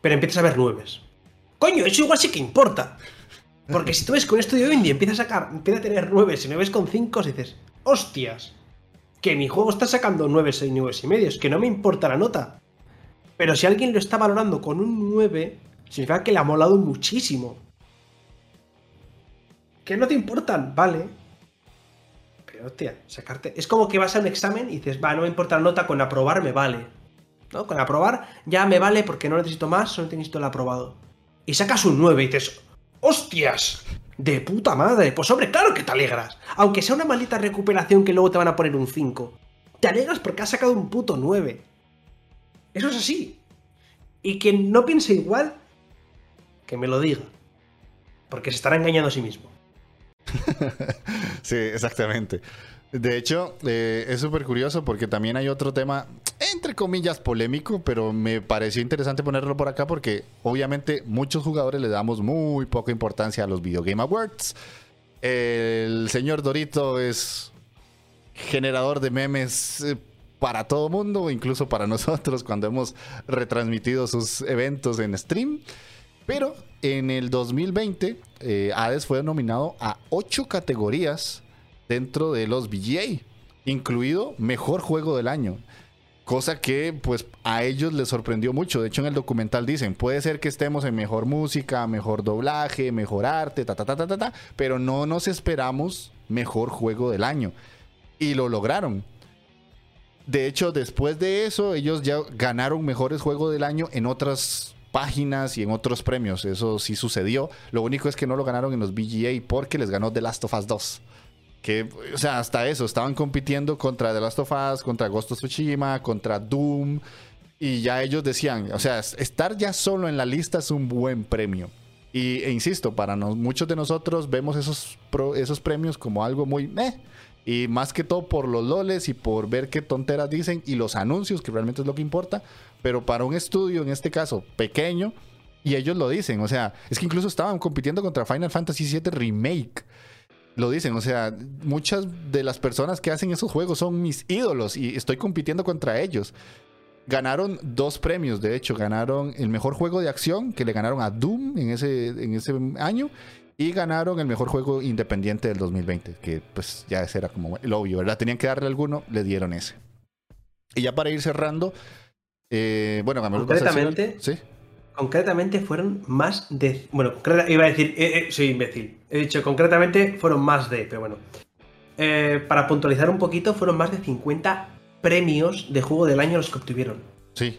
Pero empiezas a ver nueves. Coño, eso igual sí que importa. Porque si tú ves que un estudio indie empieza a sacar, empieza a tener nueves y nueves con cinco, dices, hostias, que mi juego está sacando nueves y nueves y medios, que no me importa la nota. Pero si alguien lo está valorando con un 9, significa que le ha molado muchísimo. Que no te importan, vale hostia, sacarte. Es como que vas a un examen y dices, va, no me importa la nota, con aprobar me vale. ¿No? Con aprobar ya me vale porque no necesito más, solo necesito el aprobado. Y sacas un 9 y dices, ¡hostias! De puta madre. Pues hombre, claro que te alegras. Aunque sea una maldita recuperación que luego te van a poner un 5. Te alegras porque has sacado un puto 9. Eso es así. Y quien no piense igual, que me lo diga. Porque se estará engañando a sí mismo. sí, exactamente. De hecho, eh, es súper curioso porque también hay otro tema, entre comillas, polémico, pero me pareció interesante ponerlo por acá porque obviamente muchos jugadores le damos muy poca importancia a los Video Game Awards. El señor Dorito es generador de memes eh, para todo mundo, incluso para nosotros cuando hemos retransmitido sus eventos en stream. Pero en el 2020, eh, Hades fue nominado a ocho categorías dentro de los VGA, incluido Mejor Juego del Año. Cosa que pues a ellos les sorprendió mucho. De hecho, en el documental dicen, puede ser que estemos en mejor música, mejor doblaje, mejor arte, ta, ta, ta, ta, ta, ta pero no nos esperamos mejor juego del año. Y lo lograron. De hecho, después de eso, ellos ya ganaron mejores juegos del año en otras páginas y en otros premios. Eso sí sucedió. Lo único es que no lo ganaron en los BGA porque les ganó The Last of Us 2. Que, o sea, hasta eso, estaban compitiendo contra The Last of Us, contra Ghost of Tsushima, contra Doom. Y ya ellos decían, o sea, estar ya solo en la lista es un buen premio. Y, e insisto, para muchos de nosotros vemos esos, esos premios como algo muy... y más que todo por los loles y por ver qué tonteras dicen y los anuncios, que realmente es lo que importa pero para un estudio, en este caso, pequeño, y ellos lo dicen, o sea, es que incluso estaban compitiendo contra Final Fantasy VII Remake. Lo dicen, o sea, muchas de las personas que hacen esos juegos son mis ídolos y estoy compitiendo contra ellos. Ganaron dos premios, de hecho, ganaron el mejor juego de acción, que le ganaron a Doom en ese, en ese año, y ganaron el mejor juego independiente del 2020, que pues ya ese era como el obvio, ¿verdad? Tenían que darle alguno, le dieron ese. Y ya para ir cerrando, eh, bueno, concretamente, ¿Sí? concretamente fueron más de. Bueno, iba a decir, eh, eh, soy imbécil. He dicho concretamente fueron más de, pero bueno. para puntualizar un poquito, fueron más de 50 premios de juego del año los que obtuvieron. Sí,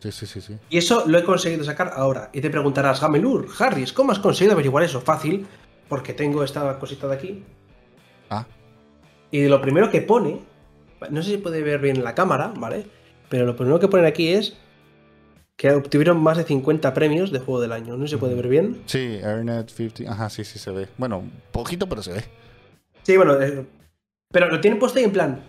sí, sí, sí. Y eso lo he conseguido sacar ahora. Y te preguntarás, Gamelur, Harris, ¿cómo has conseguido averiguar eso? Fácil. porque tengo esta cosita de aquí. Ah. Y lo primero que pone, no sé si puede ver bien la cámara, ¿vale? Pero lo primero que ponen aquí es que obtuvieron más de 50 premios de juego del año. No se puede ver bien. Sí, Airnet 50. Ajá, sí, sí se ve. Bueno, poquito, pero se ve. Sí, bueno, eh, pero lo tienen puesto ahí en plan.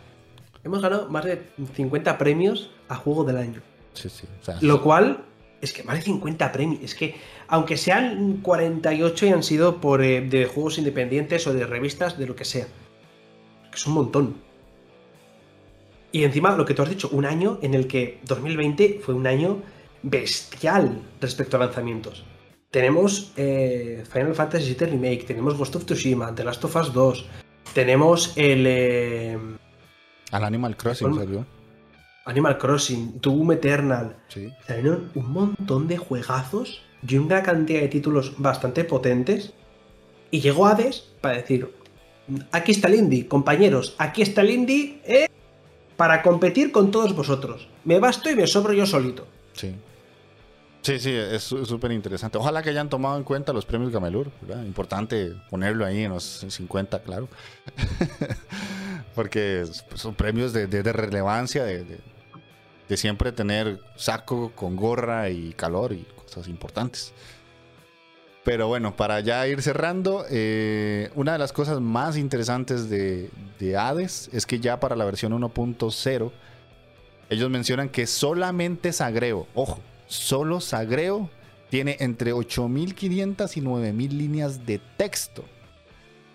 Hemos ganado más de 50 premios a juego del año. Sí, sí. lo cual es que más de 50 premios. Es que, aunque sean 48 y han sido por, eh, de juegos independientes o de revistas, de lo que sea. Es un montón. Y encima, lo que tú has dicho, un año en el que 2020 fue un año bestial respecto a lanzamientos. Tenemos eh, Final Fantasy VII Remake, tenemos Ghost of Tsushima, The Last of Us 2, tenemos el... Eh, Al Animal Crossing salió. Animal Crossing, Doom Eternal. Sí. Salieron un montón de juegazos y una cantidad de títulos bastante potentes. Y llegó Hades para decir, aquí está el indie, compañeros, aquí está el indie eh, para competir con todos vosotros. Me basto y me sobro yo solito. Sí. Sí, sí, es súper interesante. Ojalá que hayan tomado en cuenta los premios Gamelur, ¿verdad? Importante ponerlo ahí en los 50, claro. Porque son premios de, relevancia, de, siempre tener saco con gorra y calor y cosas importantes. Pero bueno, para ya ir cerrando, eh, una de las cosas más interesantes de, de Hades es que ya para la versión 1.0, ellos mencionan que solamente Sagreo, ojo, solo Sagreo tiene entre 8.500 y 9.000 líneas de texto.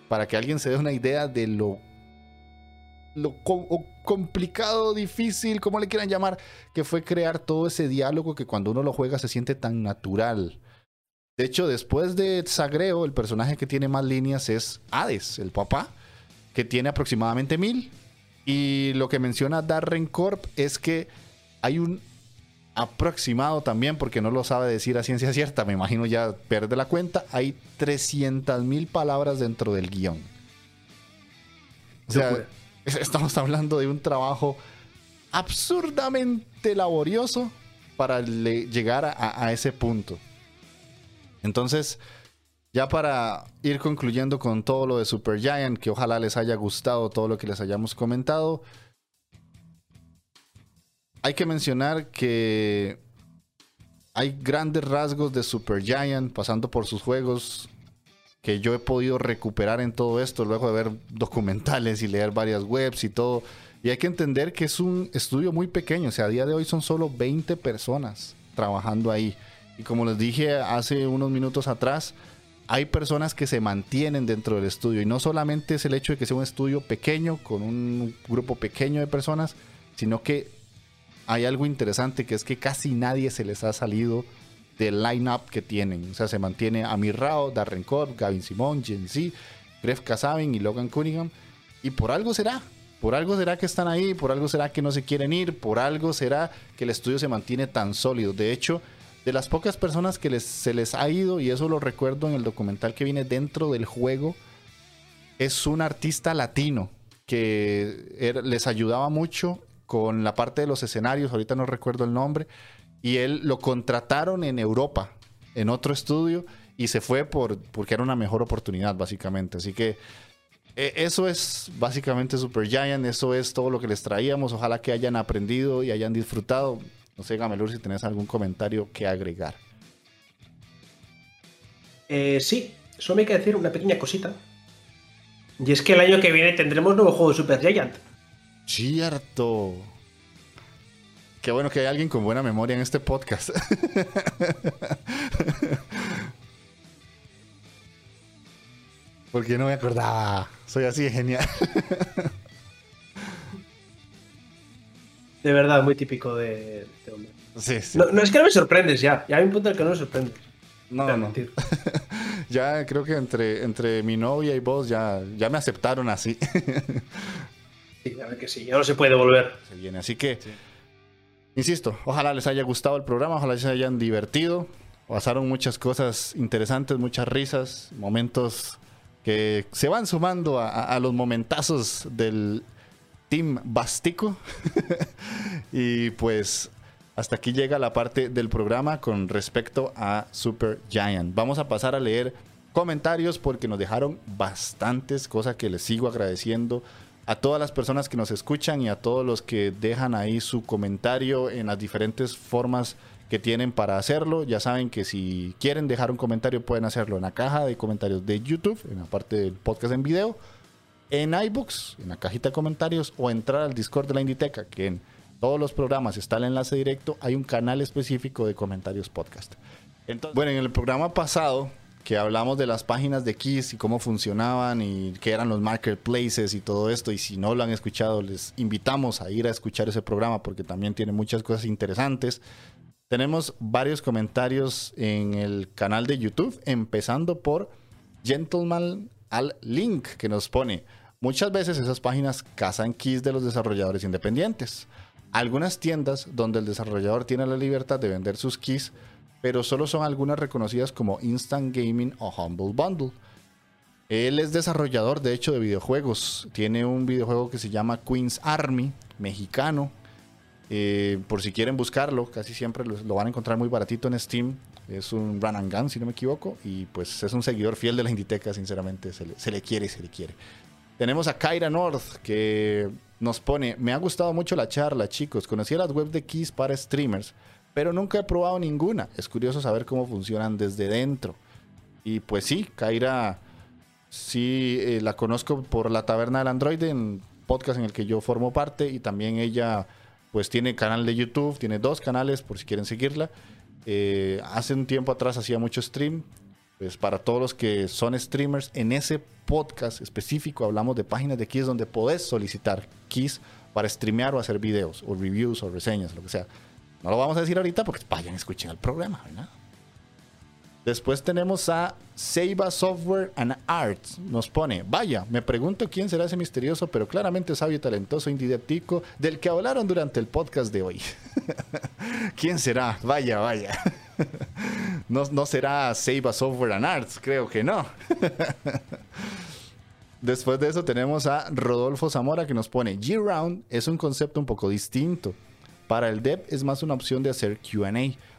Para que alguien se dé una idea de lo, lo complicado, difícil, como le quieran llamar, que fue crear todo ese diálogo que cuando uno lo juega se siente tan natural. De hecho, después de Sagreo, el personaje que tiene más líneas es Hades, el papá, que tiene aproximadamente mil. Y lo que menciona Darren Corp es que hay un aproximado también, porque no lo sabe decir a ciencia cierta, me imagino ya pierde la cuenta, hay 300 mil palabras dentro del guion. O sea, estamos hablando de un trabajo absurdamente laborioso para llegar a, ese punto. Entonces, ya para ir concluyendo con todo lo de Super Giant, que ojalá les haya gustado todo lo que les hayamos comentado, hay que mencionar que hay grandes rasgos de Super Giant pasando por sus juegos que yo he podido recuperar en todo esto luego de ver documentales y leer varias webs y todo. Y hay que entender que es un estudio muy pequeño, o sea, a día de hoy son solo 20 personas trabajando ahí. Y como les dije hace unos minutos atrás, hay personas que se mantienen dentro del estudio. Y no solamente es el hecho de que sea un estudio pequeño, con un grupo pequeño de personas, sino que hay algo interesante que es que casi nadie se les ha salido del line-up que tienen. O sea, se mantiene Amir Rao, Darren Corp, Gavin Simon, Gen Z, Gref Kasabin y Logan Cunningham. Y por algo será. Por algo será que están ahí, por algo será que no se quieren ir, por algo será que el estudio se mantiene tan sólido. De hecho, de las pocas personas que se les ha ido, y eso lo recuerdo en el documental que viene dentro del juego, es un artista latino que les ayudaba mucho con la parte de los escenarios, ahorita no recuerdo el nombre, y él lo contrataron en Europa, en otro estudio, y se fue por, porque era una mejor oportunidad, básicamente. Así que eh, eso es básicamente Super Giant, eso es todo lo que les traíamos. Ojalá que hayan aprendido y hayan disfrutado. No sé, Gamelur, si tenés algún comentario que agregar. Eh, sí, solo me hay que decir una pequeña cosita. Y es que el año que viene tendremos nuevo juego de Super Giant. Cierto. Qué bueno que hay alguien con buena memoria en este podcast. Porque no me acordaba. Soy así de genial. de verdad, muy típico de este hombre. Sí, sí. No, es que no me sorprendes ya. Ya hay un punto en el que no me sorprendes. No, no. ya creo que entre, entre mi novia y vos ya, ya me aceptaron así. Sí, a ver que sí, ya no se puede volver. Se viene, así que, insisto, ojalá les haya gustado el programa, ojalá se hayan divertido. Pasaron muchas cosas interesantes, muchas risas, momentos que se van sumando a, los momentazos del Team Bastico. y pues hasta aquí llega la parte del programa con respecto a Super Giant. Vamos a pasar a leer comentarios porque nos dejaron bastantes cosas que les sigo agradeciendo a todas las personas que nos escuchan y a todos los que dejan ahí su comentario en las diferentes formas que tienen para hacerlo. Ya saben que si quieren dejar un comentario pueden hacerlo en la caja de comentarios de YouTube, en la parte del podcast en video, en iBooks, en la cajita de comentarios o entrar al Discord de la Inditeca, que en todos los programas está el enlace directo, hay un canal específico de comentarios podcast. Entonces, bueno, en el programa pasado que hablamos de las páginas de Kiss y cómo funcionaban y qué eran los marketplaces y todo esto. Y si no lo han escuchado, les invitamos a ir a escuchar ese programa porque también tiene muchas cosas interesantes. Tenemos varios comentarios en el canal de YouTube, empezando por Gentleman al Link, que nos pone, muchas veces esas páginas cazan keys de los desarrolladores independientes. Algunas tiendas donde el desarrollador tiene la libertad de vender sus keys pero solo son algunas reconocidas como Instant Gaming o Humble Bundle. Él es desarrollador, de hecho, de videojuegos. Tiene un videojuego que se llama Queen's Army, mexicano. Eh, por si quieren buscarlo, casi siempre lo, van a encontrar muy baratito en Steam. Es un run and gun, si no me equivoco. Y pues es un seguidor fiel de la Inditeca, sinceramente. Se le, quiere, se le quiere. Tenemos a Kyra North, que nos pone: Me ha gustado mucho la charla, chicos. Conocí las webs de Keys para streamers pero nunca he probado ninguna. Es curioso saber cómo funcionan desde dentro. Y pues sí, Kaira, sí eh, la conozco por la Taberna del Android, en podcast en el que yo formo parte, y también ella pues tiene canal de YouTube, tiene dos canales por si quieren seguirla. Eh, hace un tiempo atrás hacía mucho stream. Pues para todos los que son streamers, en ese podcast específico hablamos de páginas de keys donde podés solicitar keys para streamear o hacer videos, o reviews, o reseñas, lo que sea. No lo vamos a decir ahorita porque vayan, escuchen el programa, ¿verdad? Después tenemos a Seiba Software and Arts. Nos pone, vaya, me pregunto quién será ese misterioso, pero claramente sabio y talentoso indidéptico del que hablaron durante el podcast de hoy. ¿Quién será? Vaya, vaya. no, no será Seiba Software and Arts, creo que no. Después de eso tenemos a Rodolfo Zamora que nos pone, G-Round es un concepto un poco distinto. Para el dev es más una opción de hacer QA,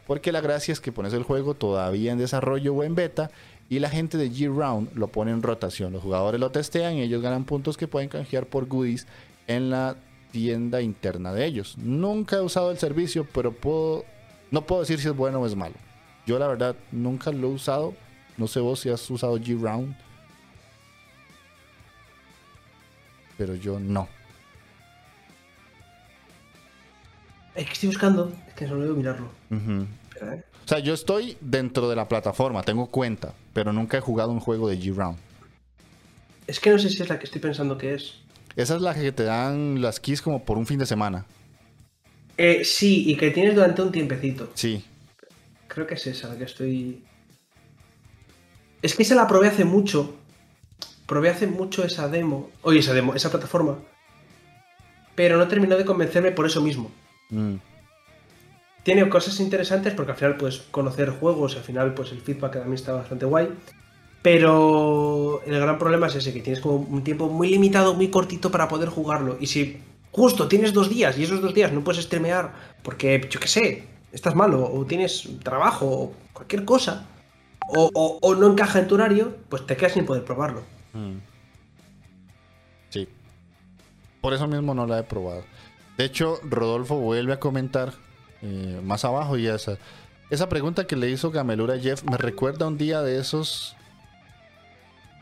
porque la gracia es que pones el juego todavía en desarrollo o en beta y la gente de G-Round lo pone en rotación. Los jugadores lo testean y ellos ganan puntos que pueden canjear por goodies en la tienda interna de ellos. Nunca he usado el servicio, pero puedo, no puedo decir si es bueno o es malo. Yo la verdad nunca lo he usado. No sé vos si has usado G-Round. Pero yo no. Es que estoy buscando, es que solo debo mirarlo. ¿eh? O sea, yo estoy dentro de la plataforma, tengo cuenta, pero nunca he jugado un juego de G-Round. Es que no sé si es la que estoy pensando que es. Esa es la que te dan las keys como por un fin de semana. Eh, sí, y que tienes durante un tiempecito. Sí. Creo que es esa la que estoy. Es que esa la probé hace mucho. Probé hace mucho esa demo. Oye, esa demo, esa plataforma. Pero no terminó de convencerme por eso mismo. Mm. Tiene cosas interesantes porque al final puedes conocer juegos, al final pues el feedback también está bastante guay. Pero el gran problema es ese, que tienes como un tiempo muy limitado, muy cortito para poder jugarlo. Y si justo tienes dos días y esos dos días no puedes streamear porque, yo qué sé, estás malo o tienes trabajo o cualquier cosa, o, no encaja en tu horario, pues te quedas sin poder probarlo. Mm. Sí. Por eso mismo no la he probado. De hecho, Rodolfo vuelve a comentar eh, más abajo y esa, esa pregunta que le hizo Gamelura Jeff me recuerda un día de esos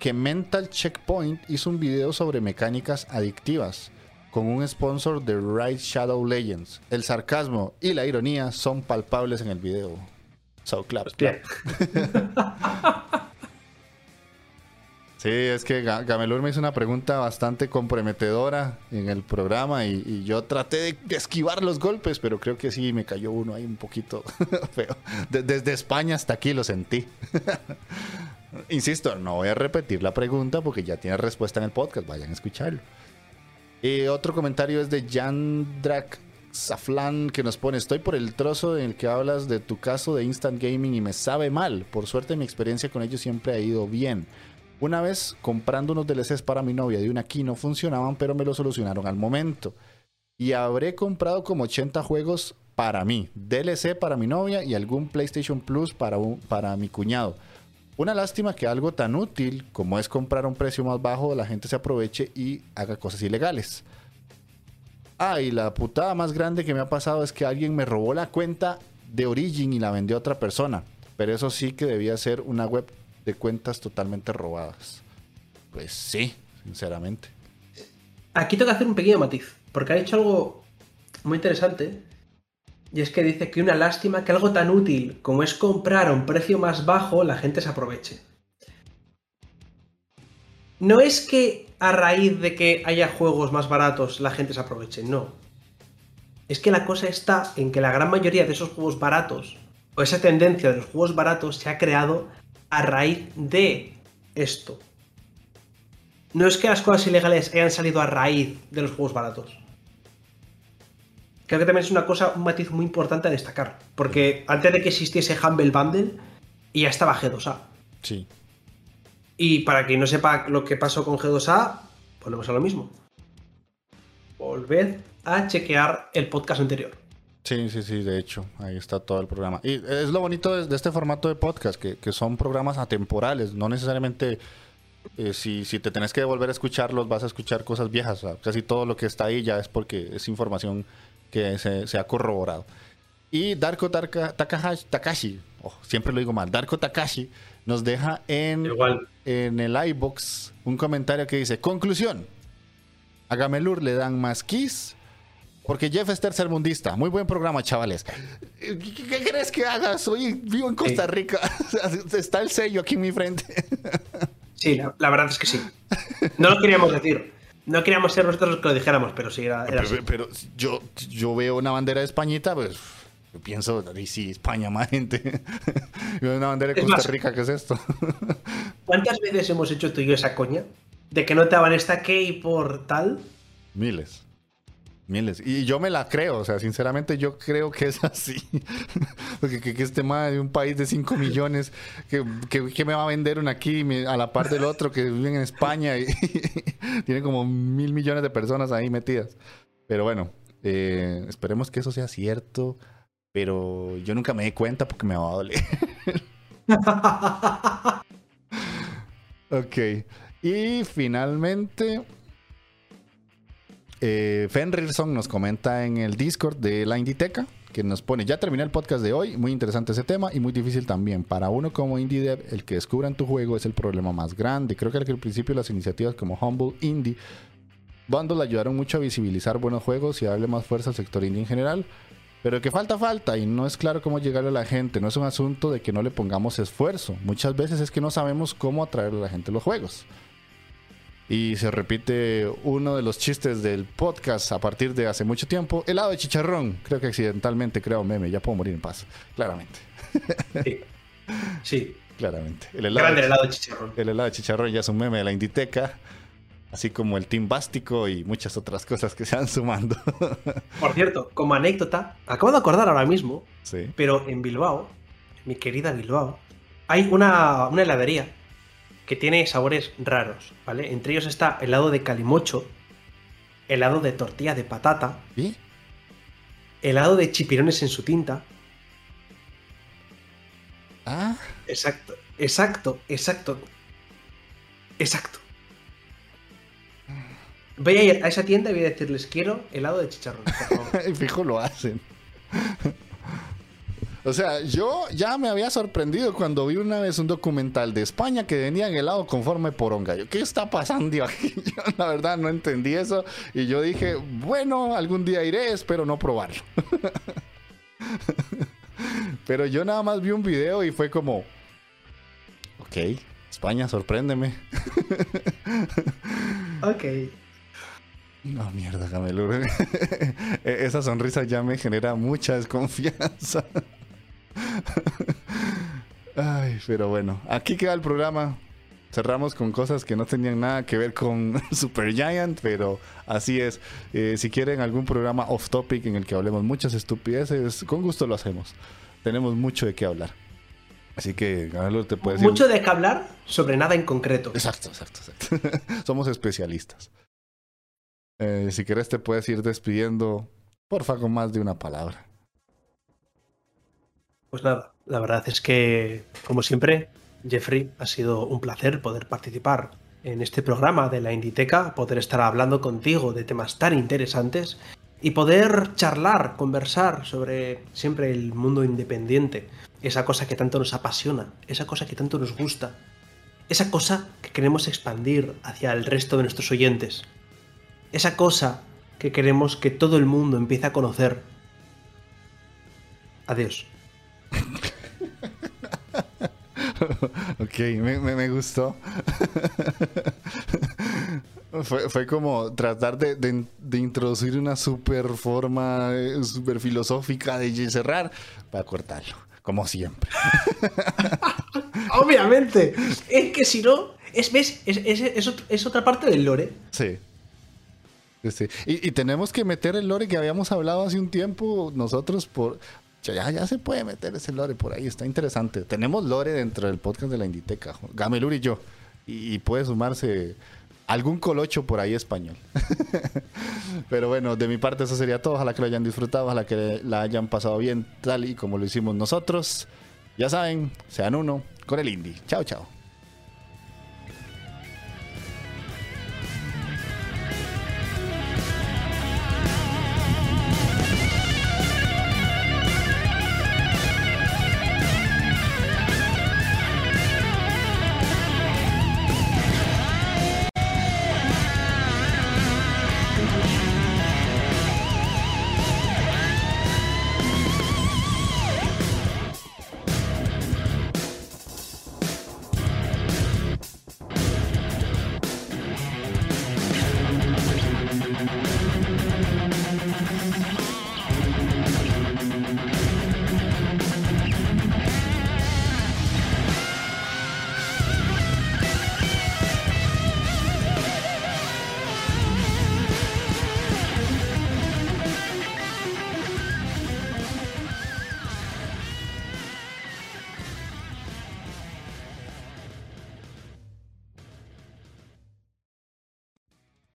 que Mental Checkpoint hizo un video sobre mecánicas adictivas con un sponsor de Ride Shadow Legends. El sarcasmo y la ironía son palpables en el video. So clap. Sí, es que Gamelur me hizo una pregunta bastante comprometedora en el programa y, yo traté de, esquivar los golpes, pero creo que sí me cayó uno ahí un poquito feo. desde España hasta aquí lo sentí. Insisto, no voy a repetir la pregunta porque ya tiene respuesta en el podcast, vayan a escucharlo. Y otro comentario es de Drak Saflan que nos pone, estoy por el trozo en el que hablas de tu caso de Instant Gaming y me sabe mal. Por suerte mi experiencia con ellos siempre ha ido bien. Una vez comprando unos DLCs para mi novia de una key no funcionaban, pero me lo solucionaron al momento. Y habré comprado como 80 juegos para mí, DLC para mi novia y algún PlayStation Plus para, para mi cuñado. Una lástima que algo tan útil como es comprar a un precio más bajo, la gente se aproveche y haga cosas ilegales. Ah, y la putada más grande que me ha pasado es que alguien me robó la cuenta de Origin y la vendió a otra persona. Pero eso sí que debía ser una web de cuentas totalmente robadas. Pues sí, sinceramente. Aquí tengo que hacer un pequeño matiz, porque ha dicho algo muy interesante. Y es que dice que una lástima que algo tan útil como es comprar a un precio más bajo, la gente se aproveche. No es que a raíz de que haya juegos más baratos la gente se aproveche, no. Es que la cosa está en que la gran mayoría de esos juegos baratos, o esa tendencia de los juegos baratos, se ha creado a raíz de esto. No es que las cosas ilegales hayan salido a raíz de los juegos baratos. Creo que también es una cosa, un matiz muy importante a destacar. Porque antes de que existiese Humble Bundle, ya estaba G2A. Sí. Y para quien no sepa lo que pasó con G2A, volvemos a lo mismo. Volved a chequear el podcast anterior. Sí, sí, sí, de hecho, ahí está todo el programa. Y es lo bonito de, de este formato de podcast, que, que son programas atemporales, no necesariamente eh, si, si, te tenés que devolver a escucharlos, vas a escuchar cosas viejas. O sea, casi todo lo que está ahí ya es porque es información que se, se ha corroborado. Y Darko Takahashi, Takashi, oh, siempre lo digo mal, Darko Takashi nos deja en, Igual. en el iBox un comentario que dice: Conclusión. A Gamelur le dan más kiss porque Jeff es tercermundista. Muy buen programa, chavales. ¿Qué, qué crees que haga? Soy vivo en Costa Rica. Está el sello aquí en mi frente. Sí, la, la, verdad es que sí. No lo queríamos decir. No queríamos ser nosotros los que lo dijéramos, pero sí era, era pero, así. pero, yo, yo veo una bandera de Españita, pues yo pienso, y sí, España más gente. veo una bandera de Costa más- Rica, ¿qué es esto? ¿Cuántas veces hemos hecho tú y yo esa coña? De que no te daban esta key por tal. Miles. Miles. Y yo me la creo, o sea, sinceramente yo creo que es así. Porque que, este más de un país de 5 millones, que, que, me va a vender un aquí a la par del otro que viven en España y tiene como mil millones de personas ahí metidas. Pero bueno, eh, esperemos que eso sea cierto. Pero yo nunca me di cuenta porque me va a doler. Ok. Y finalmente, eh, Fenrirson nos comenta en el Discord de la Inditeca que nos pone, ya terminé el podcast de hoy, muy interesante ese tema y muy difícil también. Para uno como indie dev, el que descubran tu juego es el problema más grande. Creo que al principio las iniciativas como Humble Indie Bundle ayudaron mucho a visibilizar buenos juegos y darle más fuerza al sector indie en general. Pero que falta, falta, y no es claro cómo llegarle a la gente. No es un asunto de que no le pongamos esfuerzo. Muchas veces es que no sabemos cómo atraer a la gente los juegos. Y se repite uno de los chistes del podcast a partir de hace mucho tiempo. Helado de chicharrón. Creo que accidentalmente creo meme. Ya puedo morir en paz. Claramente. Sí. Sí. Claramente. El helado, Grande de, el helado de chicharrón. el helado de chicharrón ya es un meme de la Inditeca. Así como el Team Bástico y muchas otras cosas que se van sumando. Por cierto, como anécdota, acabo de acordar ahora mismo, sí. pero en Bilbao, mi querida Bilbao, hay una, una heladería que tiene sabores raros, ¿vale? Entre ellos está helado de calimocho, helado de tortilla de patata, helado de chipirones en su tinta. Ah, Exacto, exacto, exacto. Exacto. Voy a ir a esa tienda y voy a decirles, quiero helado de chicharrón, por favor. y fijo lo hacen. O sea, yo ya me había sorprendido cuando vi una vez un documental de España que venían helado con forma de poronga. Yo, ¿qué está pasando aquí? Yo la verdad no entendí eso y yo dije, bueno, algún día iré, espero no probarlo. Pero yo nada más vi un video y fue como, ok, España, sorpréndeme. ok. No, mierda, Gamelur. E- Esa sonrisa ya me genera mucha desconfianza. Ay, pero bueno, aquí queda el programa. Cerramos con cosas que no tenían nada que ver con Super Giant, pero así es. Eh, si quieren algún programa off topic en el que hablemos muchas estupideces, con gusto lo hacemos. Tenemos mucho de qué hablar. Así que, te puedes ir. Mucho de qué hablar sobre nada en concreto. Exacto, exacto, exacto. Somos especialistas. Eh, si quieres te puedes ir despidiendo, porfa, con más de una palabra. Pues nada, la verdad es que, como siempre, Jeffrey, ha sido un placer poder participar en este programa de la Inditeca, poder estar hablando contigo de temas tan interesantes y poder charlar, conversar sobre siempre el mundo independiente, esa cosa que tanto nos apasiona, esa cosa que tanto nos gusta, esa cosa que queremos expandir hacia el resto de nuestros oyentes, esa cosa que queremos que todo el mundo empiece a conocer. Adiós. ok, me, gustó. fue, como tratar de, introducir una super forma, eh, super filosófica de cerrar para cortarlo, como siempre. Obviamente. Es que si no, es, ¿ves? Es, otra parte del lore. Sí. Y, y, tenemos que meter el lore que habíamos hablado hace un tiempo nosotros por ya, ya se puede meter ese lore por ahí, está interesante. Tenemos lore dentro del podcast de la Inditeca, Gamelur y yo. Y, puede sumarse algún colocho por ahí español. Pero bueno, de mi parte eso sería todo. Ojalá que lo hayan disfrutado, ojalá que la hayan pasado bien, tal y como lo hicimos nosotros. Ya saben, sean uno con el Indie. Chao, chao.